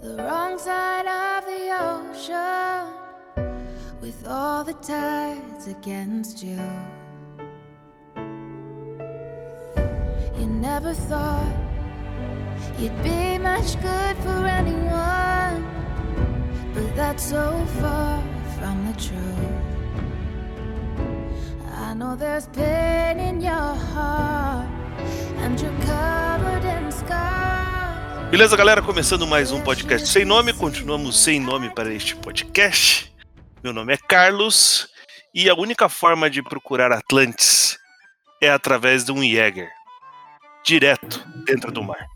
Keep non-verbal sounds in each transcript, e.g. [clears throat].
the wrong side of the ocean with all the tides against you. You never thought you'd be much good for anyone, but that's so far from the truth. I know there's pain in your heart, and you're covered in scars. Beleza, galera? Começando mais um podcast sem nome. Continuamos sem nome para este podcast. Meu nome é Carlos e a única forma de procurar Atlantis é através de um Jäger direto dentro do mar.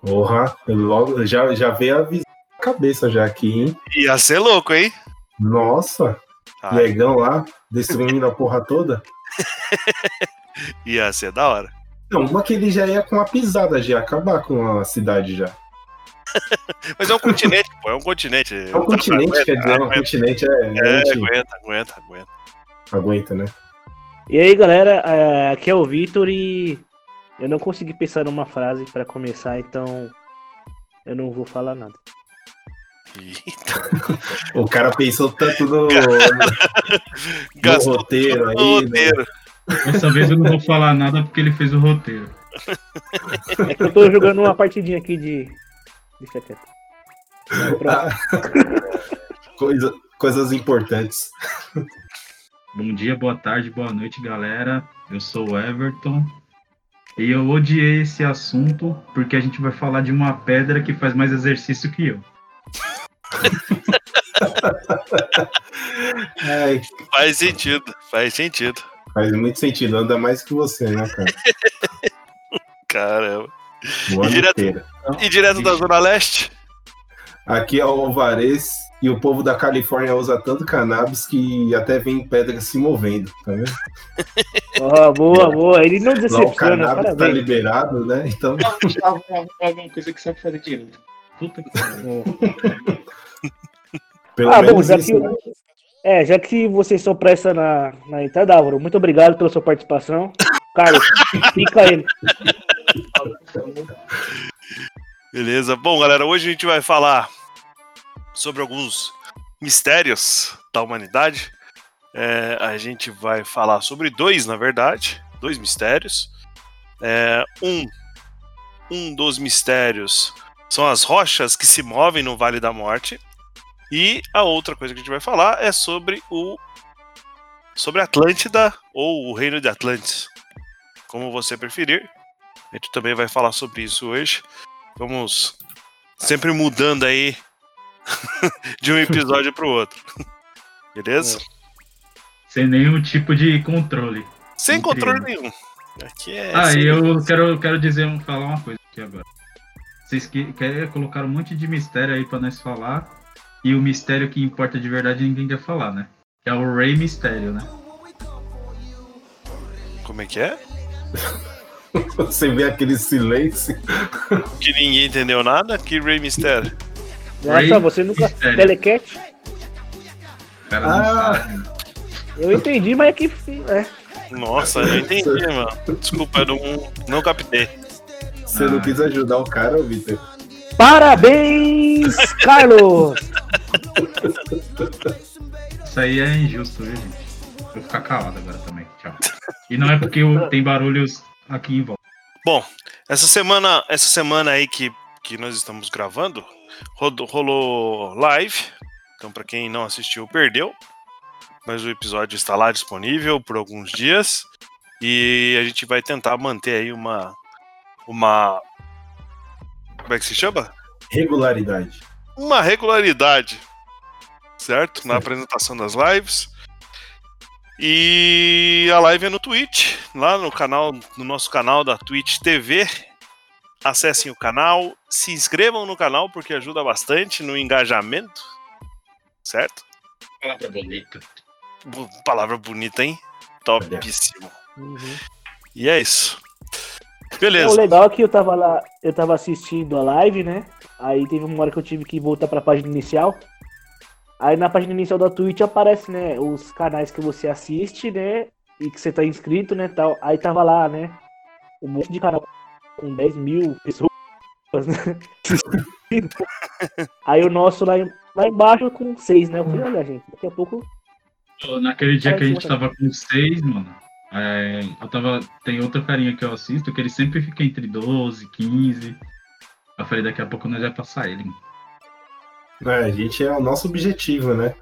Porra, logo, já, já veio a visão na cabeça já aqui, hein? Ia ser louco, hein? Nossa, Ah, legão lá, destruindo a porra toda. [laughs] ia ser da hora. Não, uma que ele já ia com a pisada, já ia acabar com a cidade já. [laughs] Mas é um continente, pô, é um continente. É um continente, quer dizer, é um aguenta, continente, é, É, aguenta, aguenta, aguenta. aguenta, né? E aí, galera, é, aqui é o Vitor e eu não consegui pensar numa frase pra começar, então eu não vou falar nada. Eita, [laughs] O cara pensou tanto no, [laughs] no gastou roteiro aí, o né? Dessa vez eu não vou falar nada porque ele fez o roteiro. É que eu tô jogando uma partidinha aqui de. Deixa quieto. Ah, [laughs] coisa, coisas importantes. Bom dia, boa tarde, boa noite, galera. Eu sou o Everton. E eu odiei esse assunto porque a gente vai falar de uma pedra que faz mais exercício que eu. [laughs] Faz sentido, faz sentido. Faz muito sentido, anda mais que você, né, cara? [laughs] Caramba. O ano direto- inteiro. E direto da Zona Leste? Aqui é o Alvarez e o povo da Califórnia usa tanto cannabis que até vem pedra se movendo, tá vendo? [laughs] Ó, boa, boa. Ele não Lá o decepciona, cannabis tá parabéns. liberado, né? Então, Alguma coisa que sabe fazer direito. Puta que pariu. pelo Ah, bom, menos já isso, né? É, já que vocês são pressa na, na entrada, Álvaro, muito obrigado pela sua participação. [laughs] Carlos, fica ele. Beleza. Bom, galera, hoje a gente vai falar sobre alguns mistérios da humanidade. É, a gente vai falar sobre dois, na verdade, dois mistérios. É, um, um dos mistérios são as rochas que se movem no Vale da Morte. E a outra coisa que a gente vai falar é sobre o sobre Atlântida ou o Reino de Atlantis, como você preferir. A gente também vai falar sobre isso hoje. Vamos sempre mudando aí [laughs] de um episódio pro outro. Beleza? Sem nenhum tipo de controle. Sem Incrível. controle nenhum. Aqui é. Ah, e eu quero, quero dizer, falar uma coisa aqui agora. Vocês que, querem colocar um monte de mistério aí pra nós falar. E o mistério que importa de verdade ninguém quer falar, né? Que é o Rei Mistério, né? Como é que é? [laughs] Você vê aquele silêncio. Que ninguém entendeu nada? Que Rey Mysterio. Nossa, você nunca. Mistério. Telecat? Cara Ah. Eu entendi, mas é que. É. Nossa, eu não entendi, mano. Desculpa, eu não, não captei. Você não Ah. quis ajudar o cara, Vitor. Parabéns, Carlos! Isso aí é injusto, viu, gente? Vou ficar calado agora também. Tchau. E não é porque tem barulhos aqui em volta. Bom, essa semana, essa semana aí que, que nós estamos gravando, rolou live. Então, pra quem não assistiu, perdeu. Mas o episódio está lá disponível por alguns dias. E a gente vai tentar manter aí uma. Uma. Como é que se chama? Regularidade. Uma regularidade. Certo? Na apresentação das lives. E a live é no Twitch, lá no canal, no nosso canal da Twitch TV. Acessem o canal, se inscrevam no canal porque ajuda bastante no engajamento, certo? Palavra bonita. Palavra bonita, hein? Topíssimo. Uhum. E é isso. É, o Beleza. legal é que eu tava lá, eu tava assistindo a live, né? Aí teve uma hora que eu tive que voltar pra página inicial. Aí na página inicial da Twitch aparece, né, os canais que você assiste, né? E que você tá inscrito, né, tal. Aí tava lá, né, um monte de canal com 10 mil pessoas. [laughs] Aí o nosso lá, lá embaixo com seis, né? Eu falei, olha, gente, daqui a pouco. Naquele dia que a gente tava com seis, mano. É, eu tava. Tem outra carinha que eu assisto que ele sempre fica entre 12, 15. Eu falei, daqui a pouco nós vai passar ele. É, a gente é o nosso objetivo, né?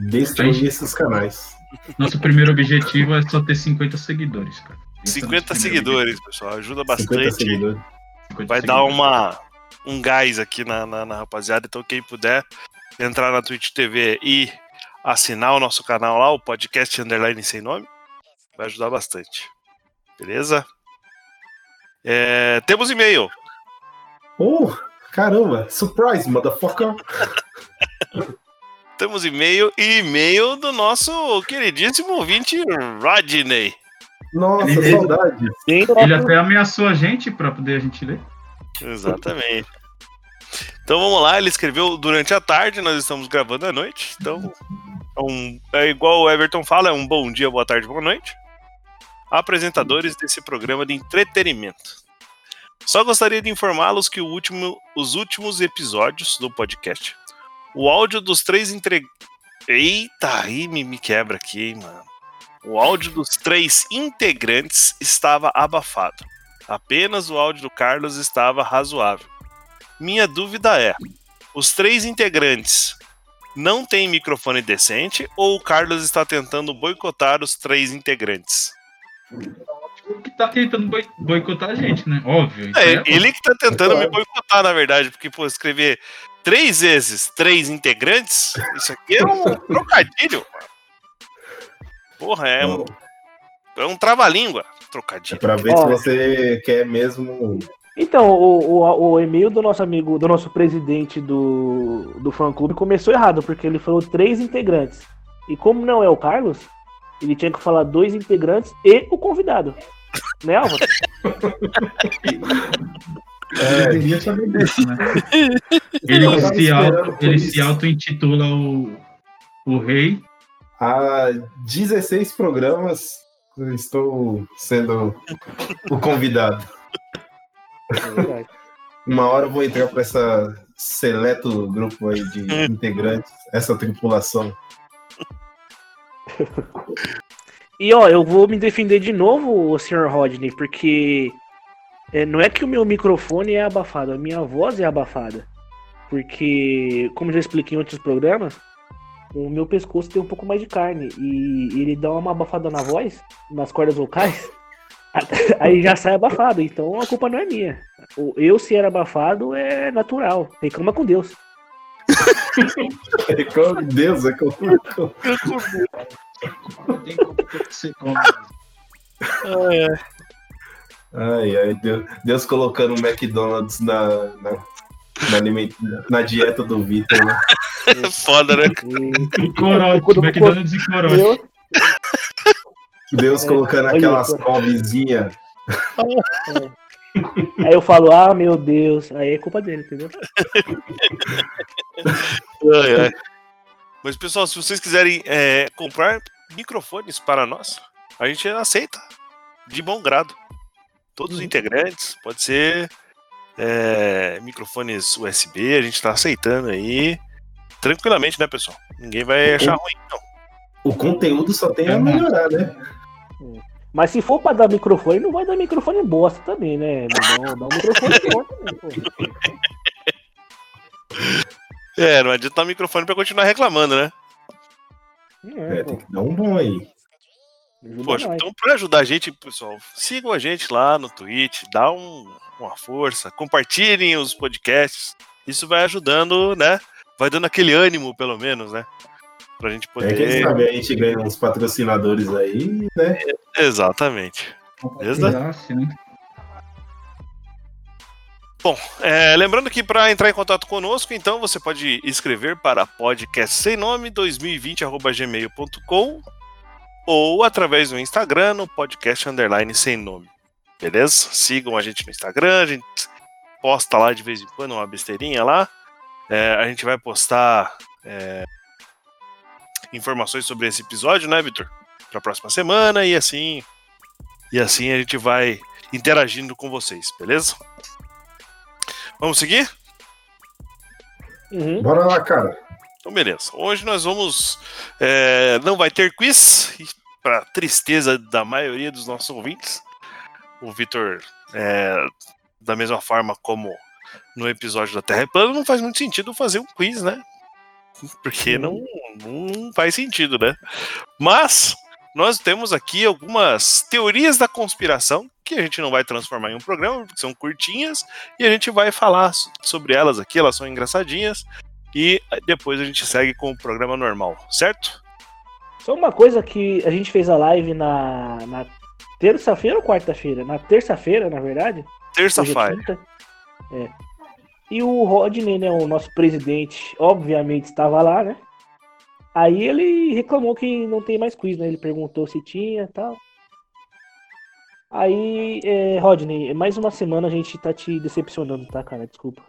Destruir Gente. esses canais. Nosso primeiro objetivo é só ter 50 seguidores, cara. Esse é o 50 nosso primeiro seguidores, pessoal. Ajuda 50 bastante. seguidores. objetivo, 50 Vai dar seguidores. uma, um gás aqui na, na, na rapaziada. Então, quem puder entrar na Twitch TV e assinar o nosso canal lá, o podcast Underline Sem Nome, vai ajudar bastante. Beleza? É, temos e-mail. Oh, caramba! Surprise, motherfucker! [laughs] Temos e-mail e e-mail do nosso queridíssimo ouvinte Rodney. Nossa, Ele- saudade! Ele até ameaçou a gente pra poder a gente ler. Exatamente. Então vamos lá, ele escreveu durante a tarde, nós estamos gravando à noite. Então, é, um- é igual o Everton fala, é um bom dia, boa tarde, boa noite. Apresentadores desse programa de entretenimento. Só gostaria de informá-los que último- os últimos episódios do podcast, o áudio dos três entre... Eita, aí me, me quebra aqui, mano. O áudio dos três integrantes estava abafado. Apenas o áudio do Carlos estava razoável. Minha dúvida é: os três integrantes não têm microfone decente ou o Carlos está tentando boicotar os três integrantes? O que tá tentando boi- boicotar a gente, né? Óbvio. É, é ele que tá tentando Claro. me boicotar, na verdade, porque, pô, escrever três vezes três integrantes, isso aqui é um [laughs] trocadilho. mano. Porra, é um, é um trava-língua. É Trocadilho. pra ver se você quer mesmo. Então, o, o, o e-mail do nosso amigo, do nosso presidente do, do fã clube começou errado, porque ele falou três integrantes. E como não é o Carlos, ele tinha que falar dois integrantes e o convidado. Né, Álvaro? Ele devia saber disso, né? [laughs] Ele se, auto, ele se auto-intitula o, o rei. Há 16 programas estou sendo o convidado. É. Uma hora eu vou entrar para essa seleto grupo aí de [laughs] integrantes, essa tripulação. E ó, eu vou me defender de novo, Sr. Rodney, porque é, não é que o meu microfone é abafado, a minha voz é abafada. Porque, como já expliquei em outros programas, o meu pescoço tem um pouco mais de carne e ele dá uma abafada na voz, nas cordas vocais, [laughs] aí já sai abafado. Então a culpa não é minha. Eu ser abafado é natural. Reclama com Deus. É com Deus, é com Tem como ser como- Ai, ai, Deus, Deus colocando o McDonald's na, na, na, aliment- na dieta do Vitor, né? Foda, né? E- Corote, McDonald's e corote. eu, Deus É, colocando olha aquelas covezinhas. aí eu falo, ah, meu Deus, aí é culpa dele, entendeu? [laughs] Ai, ai. Mas, pessoal, se vocês quiserem é, comprar microfones para nós, a gente aceita. De bom grado. Todos os integrantes, pode ser é, microfones USB, a gente está aceitando aí. Tranquilamente, né, pessoal? Ninguém vai achar ruim, não. O conteúdo só tem a melhorar, né? Mas se for pra dar microfone, não vai dar microfone bosta também, né? Não, dá um microfone [laughs] bom também, pô. É, não adianta dar microfone pra continuar reclamando, né? É, É, tem que dar um bom aí. ajuda Poxa, nós. então pra ajudar a gente, pessoal, sigam a gente lá no Twitch, dá um- uma força, compartilhem os podcasts. Isso vai ajudando, né? Vai dando aquele ânimo, pelo menos, né? Pra gente É, quem poder. sabe a gente ganha uns patrocinadores aí, né? Exatamente. Beleza? Compartilhasse, né? Bom, é, lembrando que para entrar em contato conosco, então você pode escrever para podcast sem nome 2020@gmail.com ou através do Instagram no podcast underline sem nome. Beleza? Sigam a gente no Instagram, a gente posta lá de vez em quando uma besteirinha lá. É, a gente vai postar é, informações sobre esse episódio, né, Vitor? Para a próxima semana e assim e assim a gente vai interagindo com vocês, beleza? Vamos seguir? Uhum. Bora lá, cara. Então, beleza. Hoje nós vamos. é, não vai ter quiz, para tristeza da maioria dos nossos ouvintes. O Vitor, é, da mesma forma como no episódio da Terra é Plana, não faz muito sentido fazer um quiz, né? Porque não, não faz sentido, né? Mas nós temos aqui algumas teorias da conspiração que a gente não vai transformar em um programa, porque são curtinhas, e a gente vai falar so- sobre elas aqui, elas são engraçadinhas, e depois a gente segue com o programa normal, certo? Só uma coisa que a gente fez a live na, na terça-feira ou quarta-feira? Na terça-feira, na verdade. É Terça-feira. quinta. É. E o Rodney, né, o nosso presidente, obviamente estava lá, né? Aí ele reclamou que não tem mais quiz, né? Ele perguntou se tinha e tal. Aí, é, Rodney, mais uma semana a gente tá te decepcionando, tá, cara? Desculpa.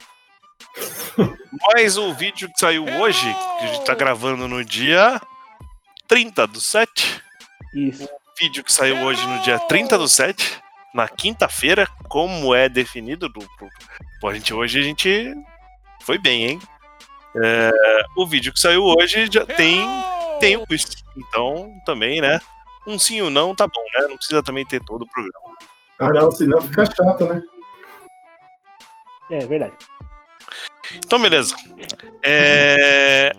[laughs] Mas o vídeo que saiu hoje, que a gente tá gravando no dia 30 do 7, Isso. vídeo que saiu hoje no dia 30 do 7, na quinta-feira, como é definido. Do, do- pô, a gente, hoje a gente foi bem, hein? É, o vídeo que saiu hoje já tem, tem o quiz. Então, também, né? Um sim ou não tá bom, né? Não precisa também ter todo o programa. Ah, não, senão fica chato, né? É verdade. Então, beleza. É...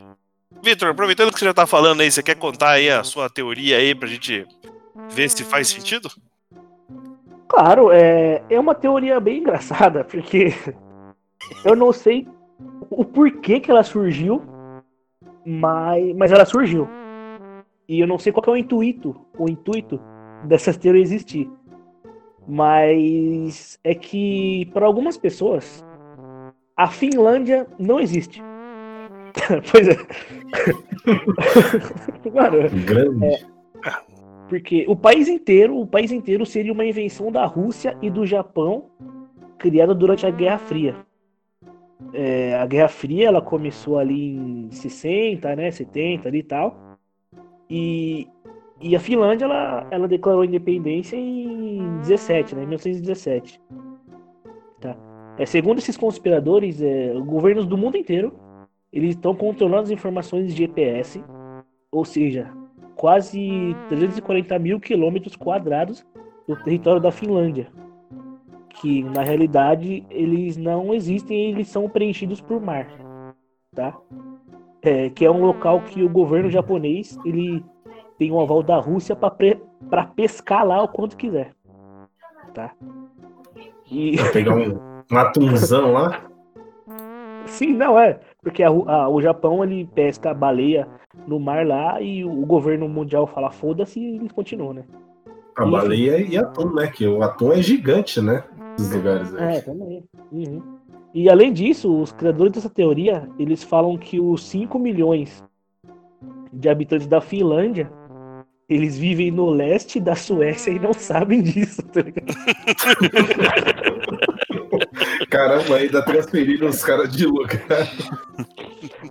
Vitor, aproveitando que você já tá falando aí, você quer contar aí a sua teoria aí pra gente ver se faz sentido? Claro, é, é uma teoria bem engraçada, [laughs] porque eu não sei o porquê que ela surgiu, mas, mas ela surgiu. E eu não sei qual é o intuito, o intuito dessa teoria existir. Mas é que para algumas pessoas a Finlândia não existe. [laughs] pois é. [laughs] Mano, Grande. porque o país inteiro, o país inteiro seria uma invenção da Rússia e do Japão, criada durante a Guerra Fria. É, a Guerra Fria ela começou ali em 60, né, 70 ali e tal. E, e a Finlândia ela, ela declarou independência em 17, né, em 1917. Tá. É, segundo esses conspiradores, é, governos do mundo inteiro eles estão controlando as informações de GPS, ou seja, quase 340 mil quilômetros quadrados do território da Finlândia. Que na realidade eles não existem, eles são preenchidos por mar, tá? É, que é um local que o governo japonês ele tem um aval da Rússia para pescar lá o quanto quiser, tá? E pegar um, um atunzão lá. [laughs] Sim, não é. Porque a a- o Japão ele pesca baleia no mar lá e o governo mundial fala foda-se e eles continuam, né? A baleia e atum, né? Que o atum é gigante, né? Esses lugares aí. É, também. Uhum. E além disso, os criadores dessa teoria, eles falam que os 5 milhões de habitantes da Finlândia, eles vivem no leste da Suécia e não sabem disso, tá ligado? [laughs] Caramba, ainda transferiram os caras de lugar.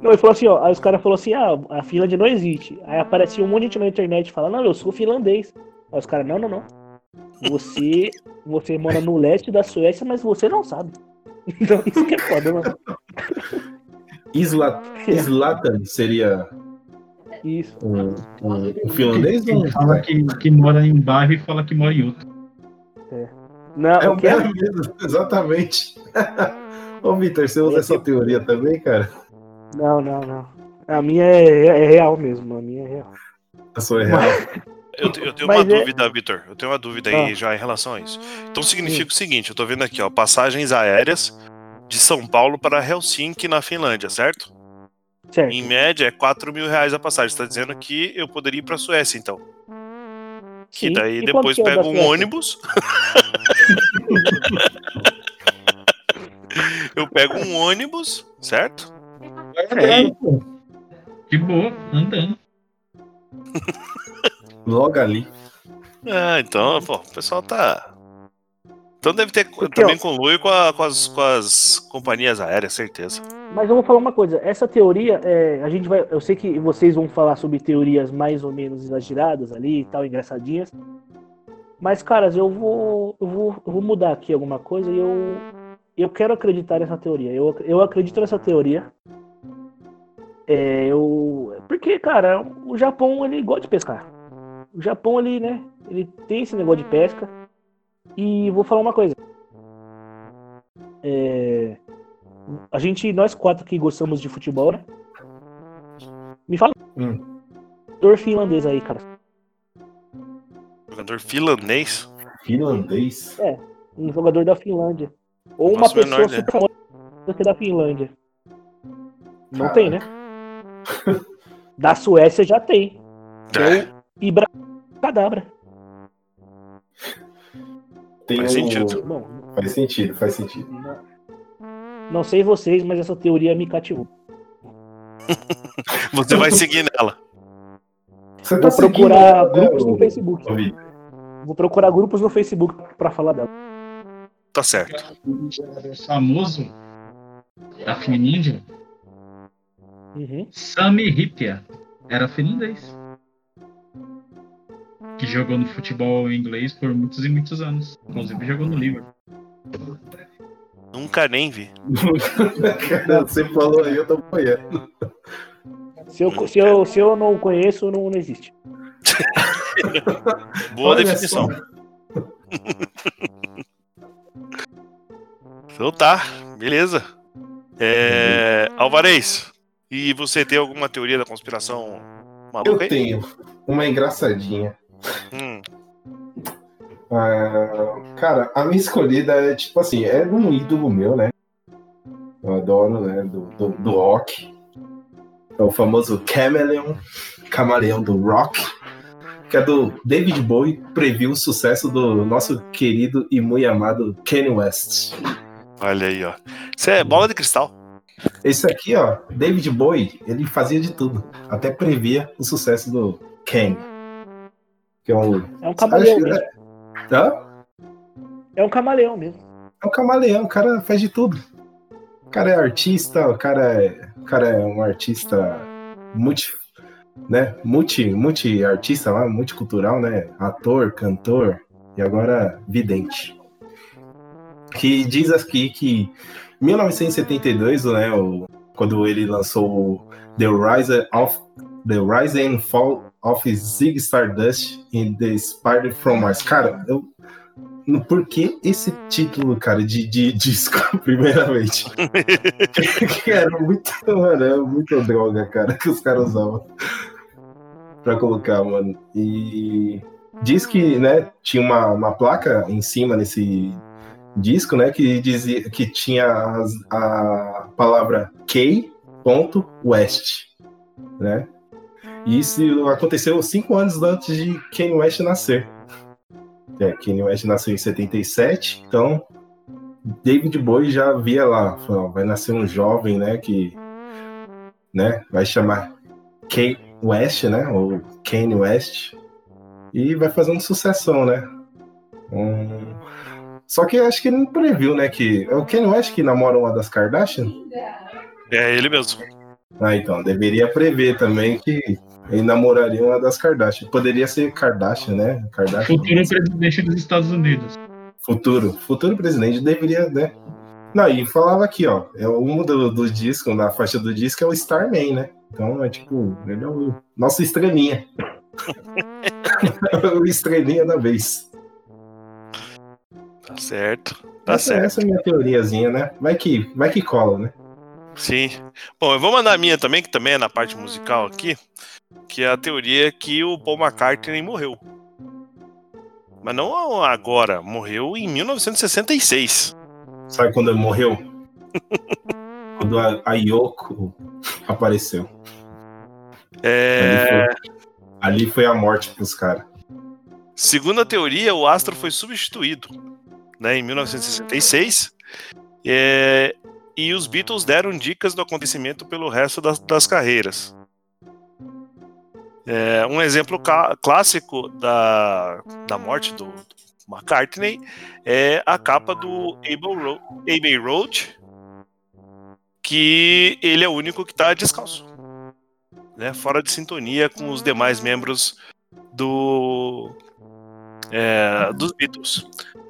Não, ele falou assim, ó, aí os caras falaram assim, ah, a Finlândia não existe. Aí aparecia um monte de gente na internet falando, não, eu sou finlandês. Aí os caras, não, não, não. Você, você mora no leste da Suécia, mas você não sabe. Então isso que é foda, mano. Isla, Islatan seria Isso. um, um, um finlandês ou um... Quem fala que, que mora em um bairro e fala que mora em outro. Não, É o que é? bairro mesmo, exatamente. Ô, Vitor, você usa essa teoria também, cara? Não, não, não. A minha é, é real mesmo, a minha é real. A sua é real. [laughs] Eu, eu tenho Mas uma é- dúvida, Vitor. Eu tenho uma dúvida aí Ah. já em relação a isso. Então significa o seguinte: eu tô vendo aqui, ó, passagens aéreas de São Paulo para Helsinki, na Finlândia, certo? Certo. Em média é 4 mil reais a passagem. Você tá dizendo que eu poderia ir pra Suécia, então. Sim. E daí E depois que é pego um Suécia? ônibus. [laughs] eu pego um ônibus, certo? Andando, pô. De boa, andando. [laughs] Logo ali. Ah, então, pô, o pessoal tá. Então deve ter Porque, também ó, conluio com, a- com as, com as companhias aéreas, certeza. Mas eu vou falar uma coisa, essa teoria, é, a gente vai. Eu sei que vocês vão falar sobre teorias mais ou menos exageradas ali e tal, engraçadinhas. Mas, caras, eu vou. Eu vou, eu vou mudar aqui alguma coisa e eu. eu quero acreditar nessa teoria. Eu, eu acredito nessa teoria. É, eu, porque, cara, o Japão ele gosta de pescar. O Japão ali, né? Ele tem esse negócio de pesca. E vou falar uma coisa. É, a gente, nós quatro que gostamos de futebol, né? Me fala. Hum. Jogador finlandês aí, cara. Jogador finlandês? Finlandês? Um jogador da Finlândia. Ou uma Nossa, menor pessoa super famosa que é da Finlândia. Não Caraca. tem, né? [laughs] Da Suécia já tem. É, Ibra Cadabra. Tem Faz um- sentido. Bom, Faz sentido, faz sentido. não, não sei vocês, mas essa teoria me cativou. [laughs] Você vai seguir nela. Você Vou seguindo, procurar grupos no Facebook. o Vitor? Vou procurar grupos no Facebook pra falar dela. Tá certo. O famoso da Finlândia, Uhum. Sami Hipia, era finlandês. Que jogou no futebol inglês por muitos e muitos anos. Inclusive jogou no Liverpool. Nunca nem vi. Você falou aí, eu tô apoiando. Se eu, se, eu, se eu não conheço, não, não existe. [laughs] Boa Olha definição. Então tá, beleza. É... Alvarez, e você tem alguma teoria da conspiração Eu maluca aí? tenho uma engraçadinha. Hum, Ah, cara, a minha escolhida é tipo assim, é um ídolo meu, né? Eu adoro, né? Do, do, do rock. É o famoso Chameleon, camaleão do rock. Que é do David Bowie, previu o sucesso do nosso querido e muito amado Kanye West. olha aí, ó. Isso é bola de cristal. Esse aqui, ó, David Bowie, ele fazia de tudo. Até previa o sucesso do Kanye. Que é um. É um camaleão mesmo. Hã? É um camaleão mesmo. É um camaleão, o cara faz de tudo. O cara é artista, o cara é, o cara é um artista multi, né? Multi, multi artista lá, multicultural, né? Ator, cantor e agora vidente. Que diz aqui que em 1972, né, o, quando ele lançou o The Rise of The Rise and Fall of Zig Stardust in the Spider from Mars. Cara, eu por que esse título, cara, de, de [laughs] disco, primeiramente? [laughs] era muito, mano, era muita droga, cara, que os caras usavam pra colocar, mano. E diz que, né, tinha uma, uma placa em cima nesse disco, né, que dizia que tinha as- a palavra K.West, né? E isso aconteceu cinco anos antes de Kanye West nascer. É, Kanye West nasceu em 77, então David Bowie já via lá, falou, vai nascer um jovem, né, que né, vai chamar Kanye West, né, ou Kanye West, e vai fazendo sucessão, né. Um, Só que acho que ele não previu, né, que é o Kanye West que namora uma das Kardashian. É ele mesmo. Ah, então, deveria prever também que ele namoraria uma das Kardashian. Poderia ser Kardashian, né? Kardashian. Futuro presidente dos Estados Unidos. Futuro, futuro presidente deveria, né? Não, e falava aqui, ó, é um do, do disco, na faixa do disco é o Starman, né? Então é tipo, ele é o nosso estrelinha. [laughs] o estrelinha da vez. Tá certo. Tá essa, certo. essa é a minha teoriazinha, né? Vai que, vai que cola, né? Sim. Bom, eu vou mandar a minha também, que também é na parte musical aqui, que é a teoria que o Paul McCartney morreu. Mas não agora, morreu em 1966. Sabe quando ele morreu? [laughs] quando a, a Yoko apareceu. É, Ali, foi, ali foi a morte pros caras. Segundo a teoria, o astro foi substituído né, em 1966 é, e os Beatles deram dicas do acontecimento pelo resto das, das carreiras. É, um exemplo clássico da, da morte do McCartney é a capa do Abbey Road, que ele é o único que está descalço, né, fora de sintonia com os demais membros do é, dos Beatles.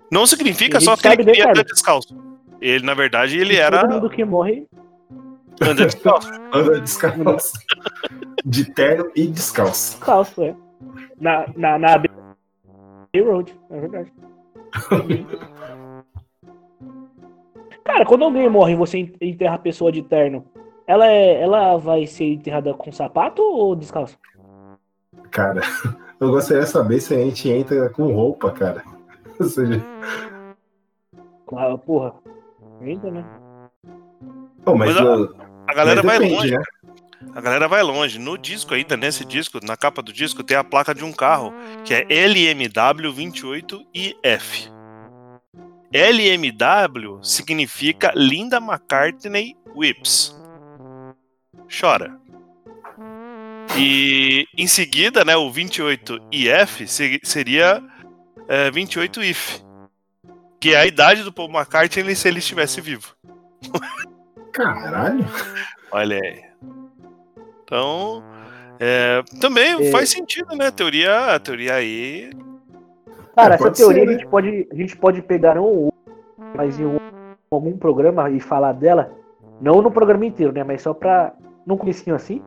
Não significa só que ele queria cara? andar descalço. Ele, na verdade, ele E era Todo mundo que morre. anda descalço. [laughs] Anda descalço. De terno e descalço. Calço, é. Na, na, na Road, é verdade. [laughs] Cara, quando alguém morre e você enterra a pessoa de terno, ela, é, ela vai ser enterrada com sapato ou descalço? Cara, [laughs] eu gostaria de saber se a gente entra com roupa, cara. Ou seja, Claro, porra. Entra, né? Pô, mas, Mas a- A galera mas vai depende, longe. né? A galera vai longe. No disco ainda, nesse disco, na capa do disco, tem a placa de um carro, que é LMW28IF. LMW significa Linda McCartney Whips. Chora. E em seguida, né, o 28IF se- seria é, 28IF. Que é a idade do Paul McCartney se ele estivesse vivo. Caralho. Olha aí. Então, é, também É. faz sentido, né? A teoria, a teoria aí. Cara, É, essa teoria ser, a, gente pode, a gente pode pegar um ou outro, mas em algum- algum programa e falar dela. Não no programa inteiro, né? Mas só pra. Num comecinho assim.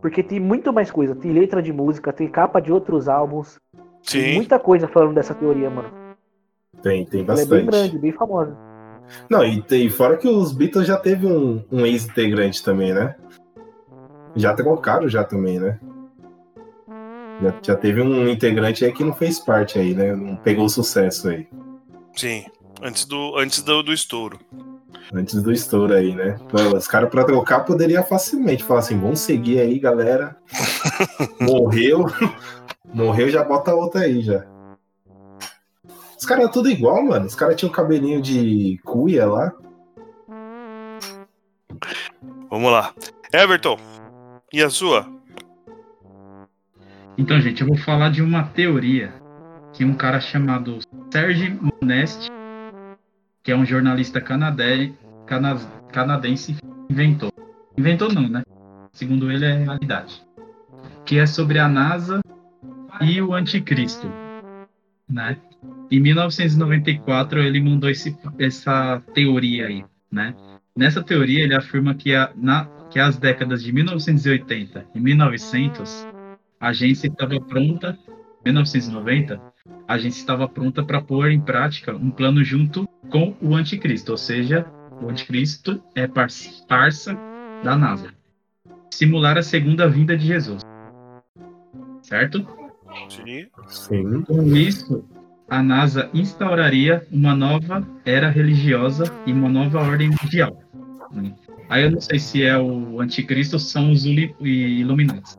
Porque tem muito mais coisa. Tem letra de música, tem capa de outros álbuns. Tem Sim. muita coisa falando dessa teoria, mano. Tem, tem Ela é bastante. bem grande, bem famosa. Não, e, tem- fora que os Beatles já teve um, um ex-integrante também, né? Já trocaram já também, né? Já, já teve um integrante aí que não fez parte aí, né? Não pegou sucesso aí. Sim. Antes do, antes do, do estouro. Antes do estouro aí, né? Os caras pra trocar poderia facilmente falar assim, vamos seguir aí, galera. [laughs] Morreu. [laughs] Morreu, já bota outra aí já. Os caras tudo igual, mano. Os caras tinham um cabelinho de cuia lá. Vamos lá. Everton, e a sua? Então, gente, eu vou falar de uma teoria que um cara chamado Serge Monest, que é um jornalista canade... cana- canadense, inventou. Inventou não, né? Segundo ele, é realidade. Que é sobre a NASA e o anticristo, né? Em 1994, ele mandou esse, essa teoria aí, né? Nessa teoria, ele afirma que, a, na, que as décadas de 1980 e 1900 a agência estava pronta, 1990, a agência estava pronta para pôr em prática um plano junto com o anticristo, ou seja, o anticristo é par- parça da NASA. Simular a segunda vinda de Jesus. Certo? Sim. Sim. Com isso, a NASA instauraria uma nova era religiosa e uma nova ordem mundial. né? Aí eu não sei se é o anticristo ou são os Illuminati.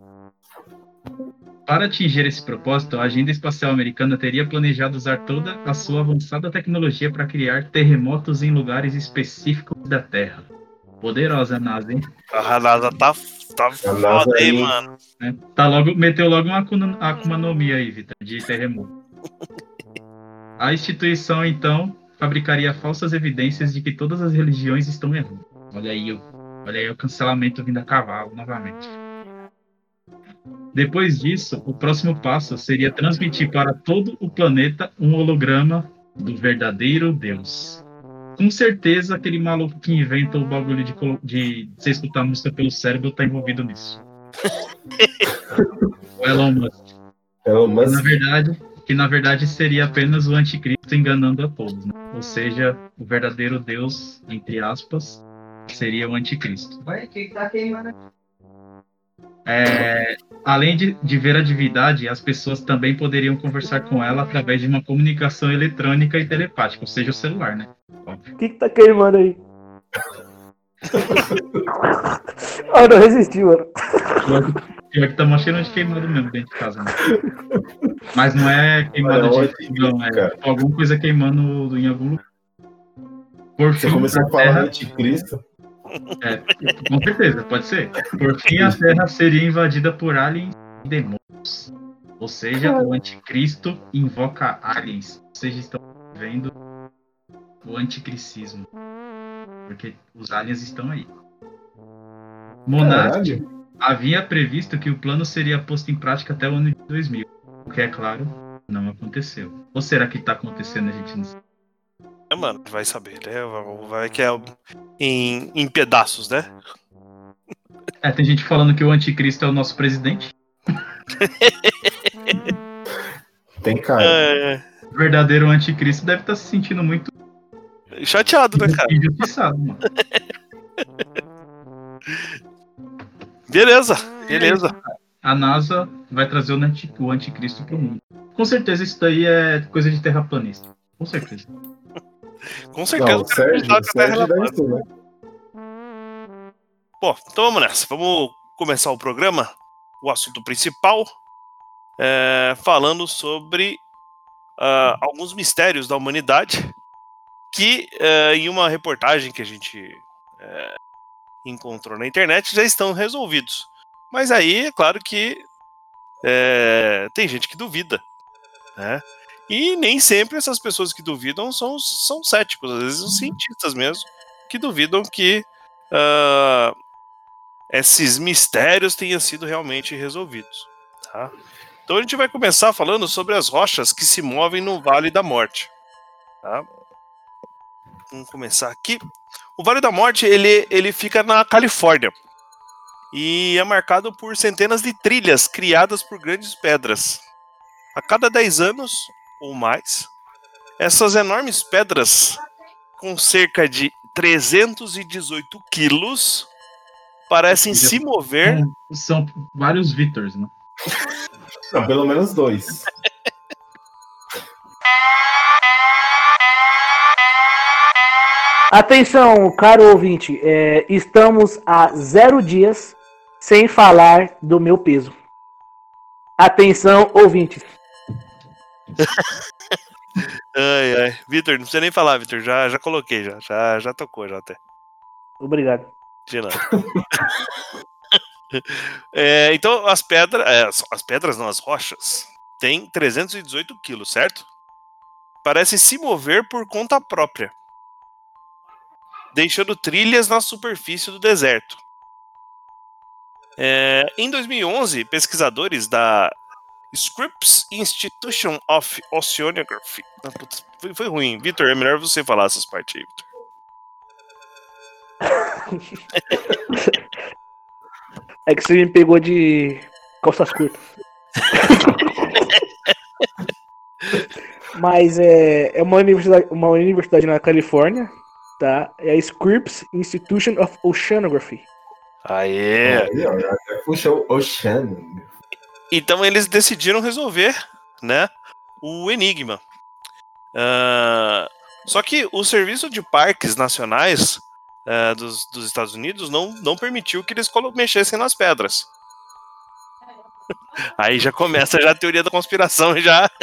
Para atingir esse propósito, a Agenda Espacial Americana teria planejado usar toda a sua avançada tecnologia para criar terremotos em lugares específicos da Terra. Poderosa NASA, hein? A NASA tá, tá NASA foda aí, mano. né? Tá logo, meteu logo uma Akuma no Mi aí, Vitor, de terremoto. A instituição, então, fabricaria falsas evidências de que todas as religiões estão erradas. Olha aí, o- olha aí o cancelamento vindo a cavalo novamente. Depois disso, o próximo passo seria transmitir para todo o planeta um holograma do verdadeiro Deus. Com certeza, aquele maluco que inventa o bagulho de, de você escutar música pelo cérebro tá envolvido nisso. [laughs] o Elon Musk. Elon Musk. na verdade, que na verdade seria apenas o anticristo enganando a todos. né? Ou seja, o verdadeiro Deus, entre aspas, seria o anticristo. O que tá queimando aqui. É, além de, de ver a divindade, as pessoas também poderiam conversar com ela através de uma comunicação eletrônica e telepática, ou seja, o celular, né? Óbvio. O que, que tá queimando aí? [laughs] ah, não resisti, mano. Pior que- que tá cheirando de queimado mesmo dentro de casa. Né? Mas não é queimado Olha, de não, é alguma coisa queimando em algum lugar. Por Você fim, começou a falar Terra- anticristo. É, com certeza, pode ser. Por fim, a Terra seria invadida por aliens e demônios. Ou seja, o anticristo invoca aliens. Vocês estão vendo o anticricismo. Porque os aliens estão aí. Caralho. Havia previsto que o plano seria posto em prática até o ano de 2000. O que, é claro, não aconteceu. Ou será que está acontecendo, a gente não sabe. É, mano, vai saber, né? Vai que é em, em pedaços, né? É, tem gente falando que o anticristo é o nosso presidente. [laughs] Tem cara. É, O verdadeiro anticristo deve estar se sentindo muito chateado, né, cara? injustiçado, mano. [laughs] Beleza, beleza. A NASA vai trazer o, anti- o anticristo pro mundo. Com certeza isso daí é coisa de terraplanista. Com certeza. Com certeza Não, o Sérgio, o deve ser, né? Bom, então vamos nessa. Vamos começar o programa, o assunto principal, é, falando sobre ah, alguns mistérios da humanidade que, eh, em uma reportagem que a gente eh, encontrou na internet, já estão resolvidos. Mas aí, é claro que eh, tem gente que duvida, né? E nem sempre essas pessoas que duvidam são, são céticos, às vezes os cientistas mesmo, que duvidam que ah, esses mistérios tenham sido realmente resolvidos. Tá? Então a gente vai começar falando sobre as rochas que se movem no Vale da Morte. Tá? Vamos começar aqui. O Vale da Morte ele, ele fica na Califórnia e é marcado por centenas de trilhas criadas por grandes pedras. A cada 10 anos ou mais, essas enormes pedras com cerca de 318 quilos parecem se mover São vários Victors, né? Não, pelo menos dois. [laughs] Atenção, caro ouvinte, é, estamos a zero dias sem falar do meu peso. Atenção, ouvintes. [laughs] Ai, ai. Vitor, não precisa nem falar, Vitor. Já, já coloquei, já, já. Já tocou, já até. Obrigado. De nada. [laughs] É, então, as pedras. é, as- as pedras, não, as rochas, têm 318 quilos, certo? Parecem se mover por conta própria, deixando trilhas na superfície do deserto. É, em 2011, pesquisadores da Scripps Institution of Oceanography. Ah, putz, foi, foi ruim. Vitor, é melhor você falar essas partes aí, Vitor. [laughs] É que você me pegou de costas curtas. [laughs] Mas é, é uma, universidade, uma universidade na Califórnia, tá? É a Scripps Institution of Oceanography. Aê! Aí, ó, já puxa o Ocean. Então eles decidiram resolver, né, o enigma. Ah, só que o serviço de parques nacionais ah, dos, dos Estados Unidos não, não permitiu que eles mexessem nas pedras. Aí já começa já a teoria da conspiração, já tá?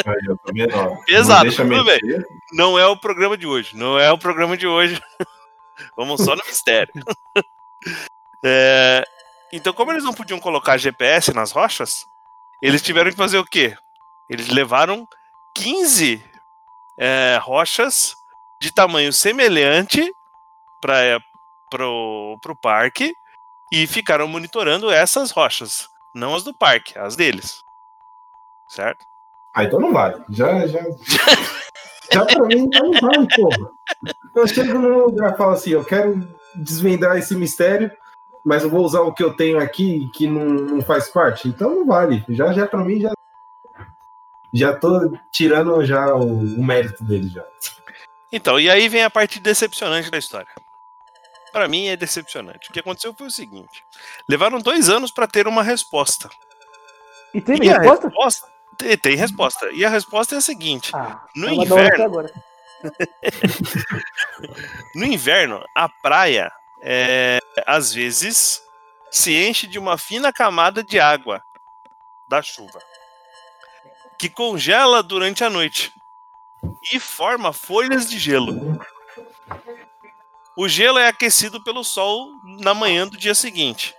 Pesado, tudo mexer. não é o programa de hoje, não é o programa de hoje. [laughs] Vamos só no mistério. [laughs] É, então, como eles não podiam colocar GPS nas rochas, eles tiveram que fazer o quê? Eles levaram 15 é, rochas de tamanho semelhante para pro, pro parque e ficaram monitorando essas rochas, não as do parque, as deles. Certo? Ah, então não vale. Já, já. [laughs] Já pra mim já não vale, porra. Eu chego num lugar e falo assim, eu quero desvendar esse mistério, mas eu vou usar o que eu tenho aqui que não, não faz parte. Então não vale. Já, já pra mim já. Já tô tirando já o, o mérito dele já. Então, e aí vem a parte decepcionante da história. Pra mim é decepcionante. O que aconteceu foi o seguinte: levaram dois anos pra ter uma resposta. E tem e resposta? resposta tem, tem resposta. E a resposta é a seguinte: Ah, No até inverno. [laughs] no inverno, a praia é, às vezes se enche de uma fina camada de água da chuva que congela durante a noite e forma folhas de gelo. O gelo é aquecido pelo sol na manhã do dia seguinte,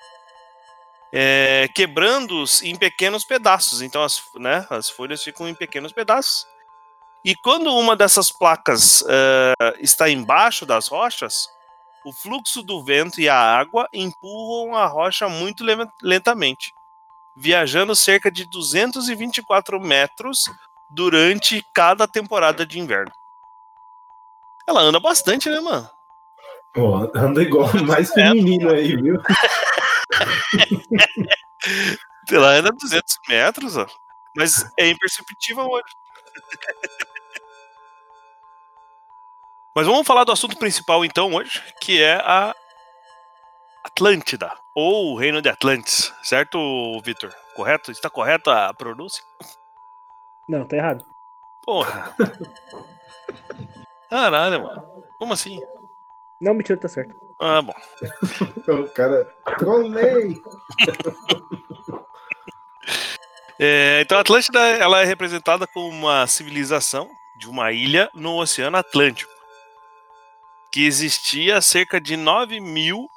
é, quebrando-os em pequenos pedaços. Então as, né, as folhas ficam em pequenos pedaços. E quando uma dessas placas eh, está embaixo das rochas, o fluxo do vento e a água empurram a rocha muito le- lentamente, viajando cerca de 224 metros durante cada temporada de inverno. Ela anda bastante, né, mano? Pô, anda igual [laughs] mais feminino aí, viu? [laughs] Ela anda 200 metros, ó. Mas é imperceptível hoje. [laughs] Mas vamos falar do assunto principal então hoje, que é a Atlântida, ou o Reino de Atlantis, certo, Vitor? Correto? Está correta a pronúncia? Não, tá errado. Porra. Caralho, mano. Como assim? Não, mentira, tá certo. Ah, bom. [laughs] O cara. Trolei! É, então a Atlântida ela é representada como uma civilização de uma ilha no Oceano Atlântico, que existia cerca de 9 mil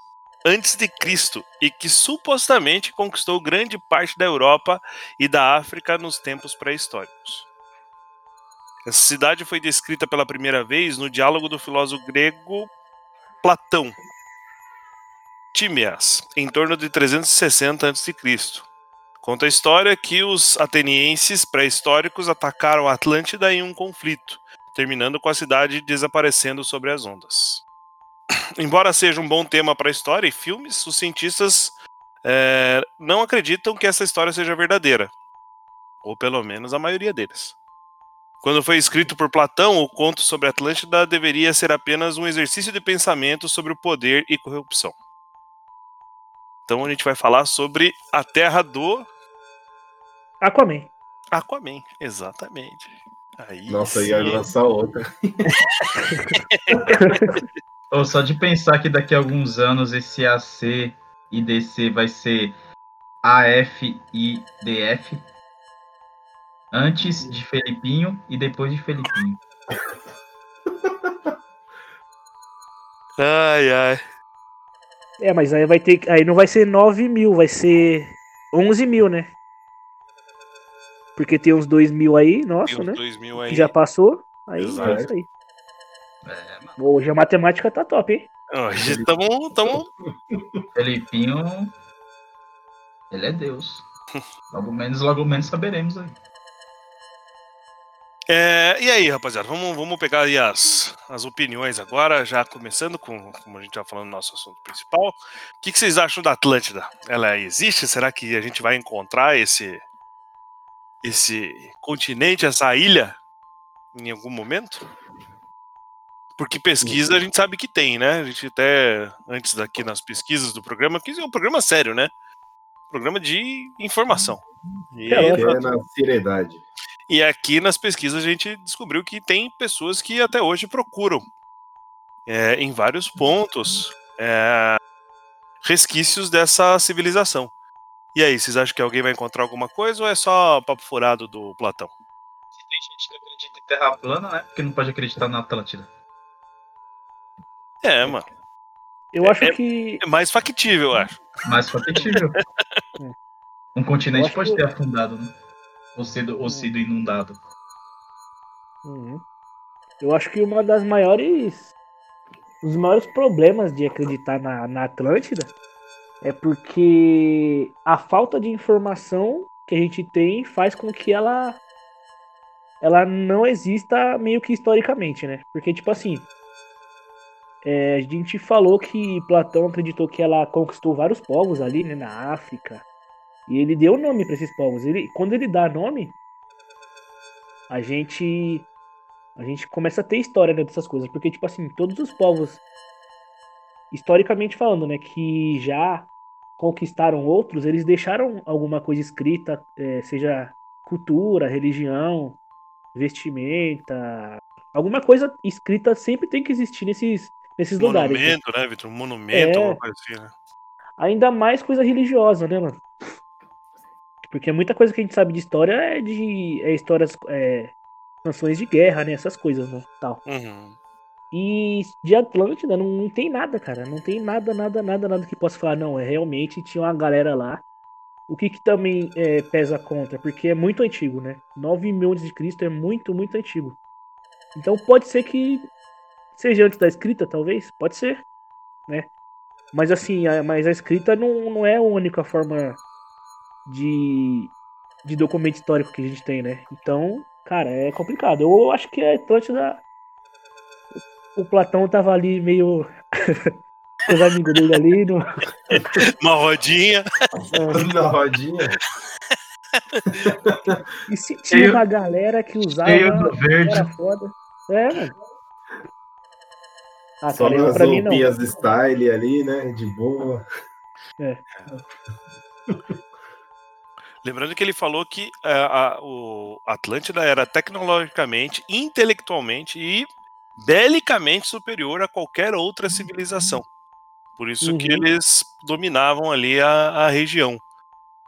antes de Cristo e que supostamente conquistou grande parte da Europa e da África nos tempos pré-históricos. Essa cidade foi descrita pela primeira vez no diálogo do filósofo grego Platão, Tímeas, em torno de 360 a.C. Conta a história que os atenienses pré-históricos atacaram a Atlântida em um conflito, terminando com a cidade desaparecendo sobre as ondas. [clears throat] Embora seja um bom tema para história e filmes, os cientistas é, não acreditam que essa história seja verdadeira, ou pelo menos a maioria deles. Quando foi escrito por Platão, o conto sobre Atlântida deveria ser apenas um exercício de pensamento sobre o poder e corrupção. Então a gente vai falar sobre a Terra do Aquaman. Aquaman, exatamente. Aí Nossa, sim. ia lançar outra. [laughs] Ou só de pensar que daqui a alguns anos esse AC e DC vai ser AF e DF. Antes de Felipinho e depois de Felipinho. [laughs] Ai, ai. É, mas aí vai ter. Aí não vai ser 9 mil, vai ser 11 mil, né? Porque tem uns 2 mil aí, nossa, né? 2000 aí. Que já passou. Aí Exato. é isso aí. É, mano. Hoje a matemática tá top, hein? Hoje estamos. Tamo... Felipinho. Ele é Deus. [laughs] Logo menos, logo menos saberemos aí. É, e aí, rapaziada, vamos, vamos pegar aí as, as opiniões agora, já começando com, como a gente já falando no nosso assunto principal. O que, que vocês acham da Atlântida? Ela existe? Será que a gente vai encontrar esse, esse continente, essa ilha, em algum momento? Porque pesquisa a gente sabe que tem, né? A gente até, antes daqui nas pesquisas do programa, que é um programa sério, né? Programa de informação. E, É, é na seriedade. E aqui nas pesquisas a gente descobriu que tem pessoas que até hoje procuram é, em vários pontos é, resquícios dessa civilização. E aí, vocês acham que alguém vai encontrar alguma coisa ou é só papo furado do Platão? Tem gente que acredita em terra plana, né? Porque não pode acreditar na Atlântida. É, mano. Eu acho É- que. É mais factível, eu acho. Mais factível. [laughs] um continente pode que- ter afundado, né? Ou sido, ou sido inundado. Uhum. Eu acho que uma das maiores. Os maiores problemas de acreditar na, na Atlântida é porque a falta de informação que a gente tem faz com que ela ela não exista meio que historicamente, né? Porque, tipo assim, é, a gente falou que Platão acreditou que ela conquistou vários povos ali, né, na África. E ele deu nome para esses povos. Ele, quando ele dá nome, a gente a gente começa a ter história né, dessas coisas, porque tipo assim, todos os povos historicamente falando, né, que já conquistaram outros, eles deixaram alguma coisa escrita, é, seja cultura, religião, vestimenta, alguma coisa escrita sempre tem que existir nesses nesses lugares. né? Monumento, né, Vitor? Um monumento, É. alguma coisa assim, né? Ainda mais coisa religiosa, né, mano? Porque muita coisa que a gente sabe de história é de é histórias, é, canções de guerra, né? Essas coisas, né? Tal. Uhum. E de Atlântida não, não tem nada, cara. Não tem nada, nada, nada, nada que possa falar, não. É realmente tinha uma galera lá. O que, que também é, pesa contra? Porque é muito antigo, né? 9 mil antes de Cristo é muito, muito antigo. Então pode ser que seja antes da escrita, talvez. Pode ser, né? Mas assim, a, mas a escrita não, não é a única forma de, de documento histórico que a gente tem, né? Então, cara, é complicado. Eu acho que a Atlântida o Platão tava ali meio. [laughs] os amigos dele ali. No... [laughs] Uma rodinha. é. Na rodinha. [laughs] E se tinha Cheio- uma galera que usava. cheio do verde. Era foda. É, mano. Ah, Só cara, eu, nas style ali, né? De boa. Lembrando que ele falou que é, a- o Atlântida era tecnologicamente, intelectualmente e belicamente superior a qualquer outra civilização. Por isso que Uhum. eles dominavam ali a, a região.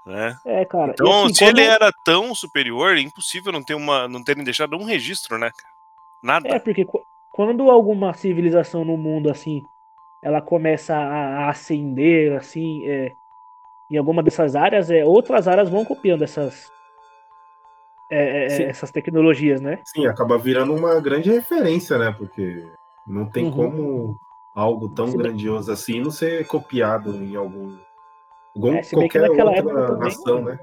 Né? É, cara. Então, assim, se ele era tão superior, é impossível não, ter uma, não terem deixado um registro, né? Nada. É, porque qu- quando alguma civilização no mundo, assim, ela começa a, a ascender, assim, é, em alguma dessas áreas, é, outras áreas vão copiando essas, é, é, Sim. essas tecnologias, né? Sim, acaba virando uma grande referência, né? Porque não tem Uhum. como algo tão Se bem- grandioso assim não ser copiado em algum, algum É, bem qualquer outra nação, né?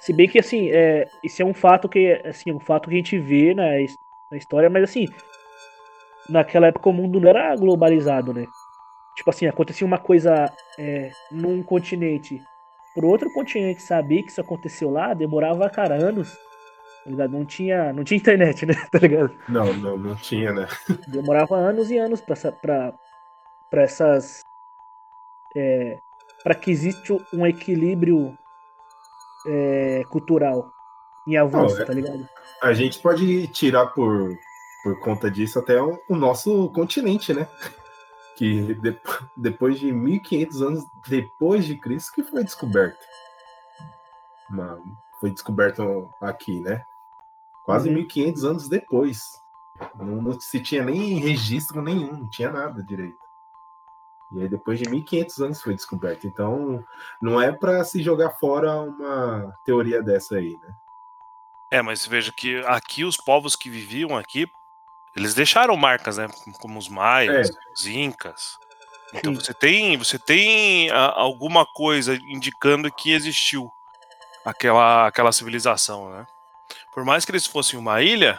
Se bem que, assim, é, isso é um fato que, assim, um fato que a gente vê na, na história, mas, assim, naquela época o mundo não era globalizado, né? Tipo assim, acontecia uma coisa é, num continente, pro outro continente saber que isso aconteceu lá, demorava, cara, anos, tá? Não tinha, não tinha internet, [laughs] né, tá ligado? Não, não, não tinha, né? Demorava anos e anos pra, pra, pra essas. É, para que existe um equilíbrio é, cultural em avanço, Não, é- tá ligado? A gente pode tirar por, por conta disso até o, o nosso continente, né? Que de- depois de 1500 anos depois de Cristo que foi descoberto. Uma- foi descoberto aqui, né? Quase Uhum. 1500 anos depois. Não, não se tinha nem registro nenhum, não tinha nada direito. E aí depois de 1500 anos foi descoberto. Então, não é para se jogar fora uma teoria dessa aí, né? É, mas veja que aqui os povos que viviam aqui, eles deixaram marcas, né? Como os maias, os incas. Então Sim. você tem, você tem ah, alguma coisa indicando que existiu aquela, aquela civilização, né? Por mais que eles fossem uma ilha,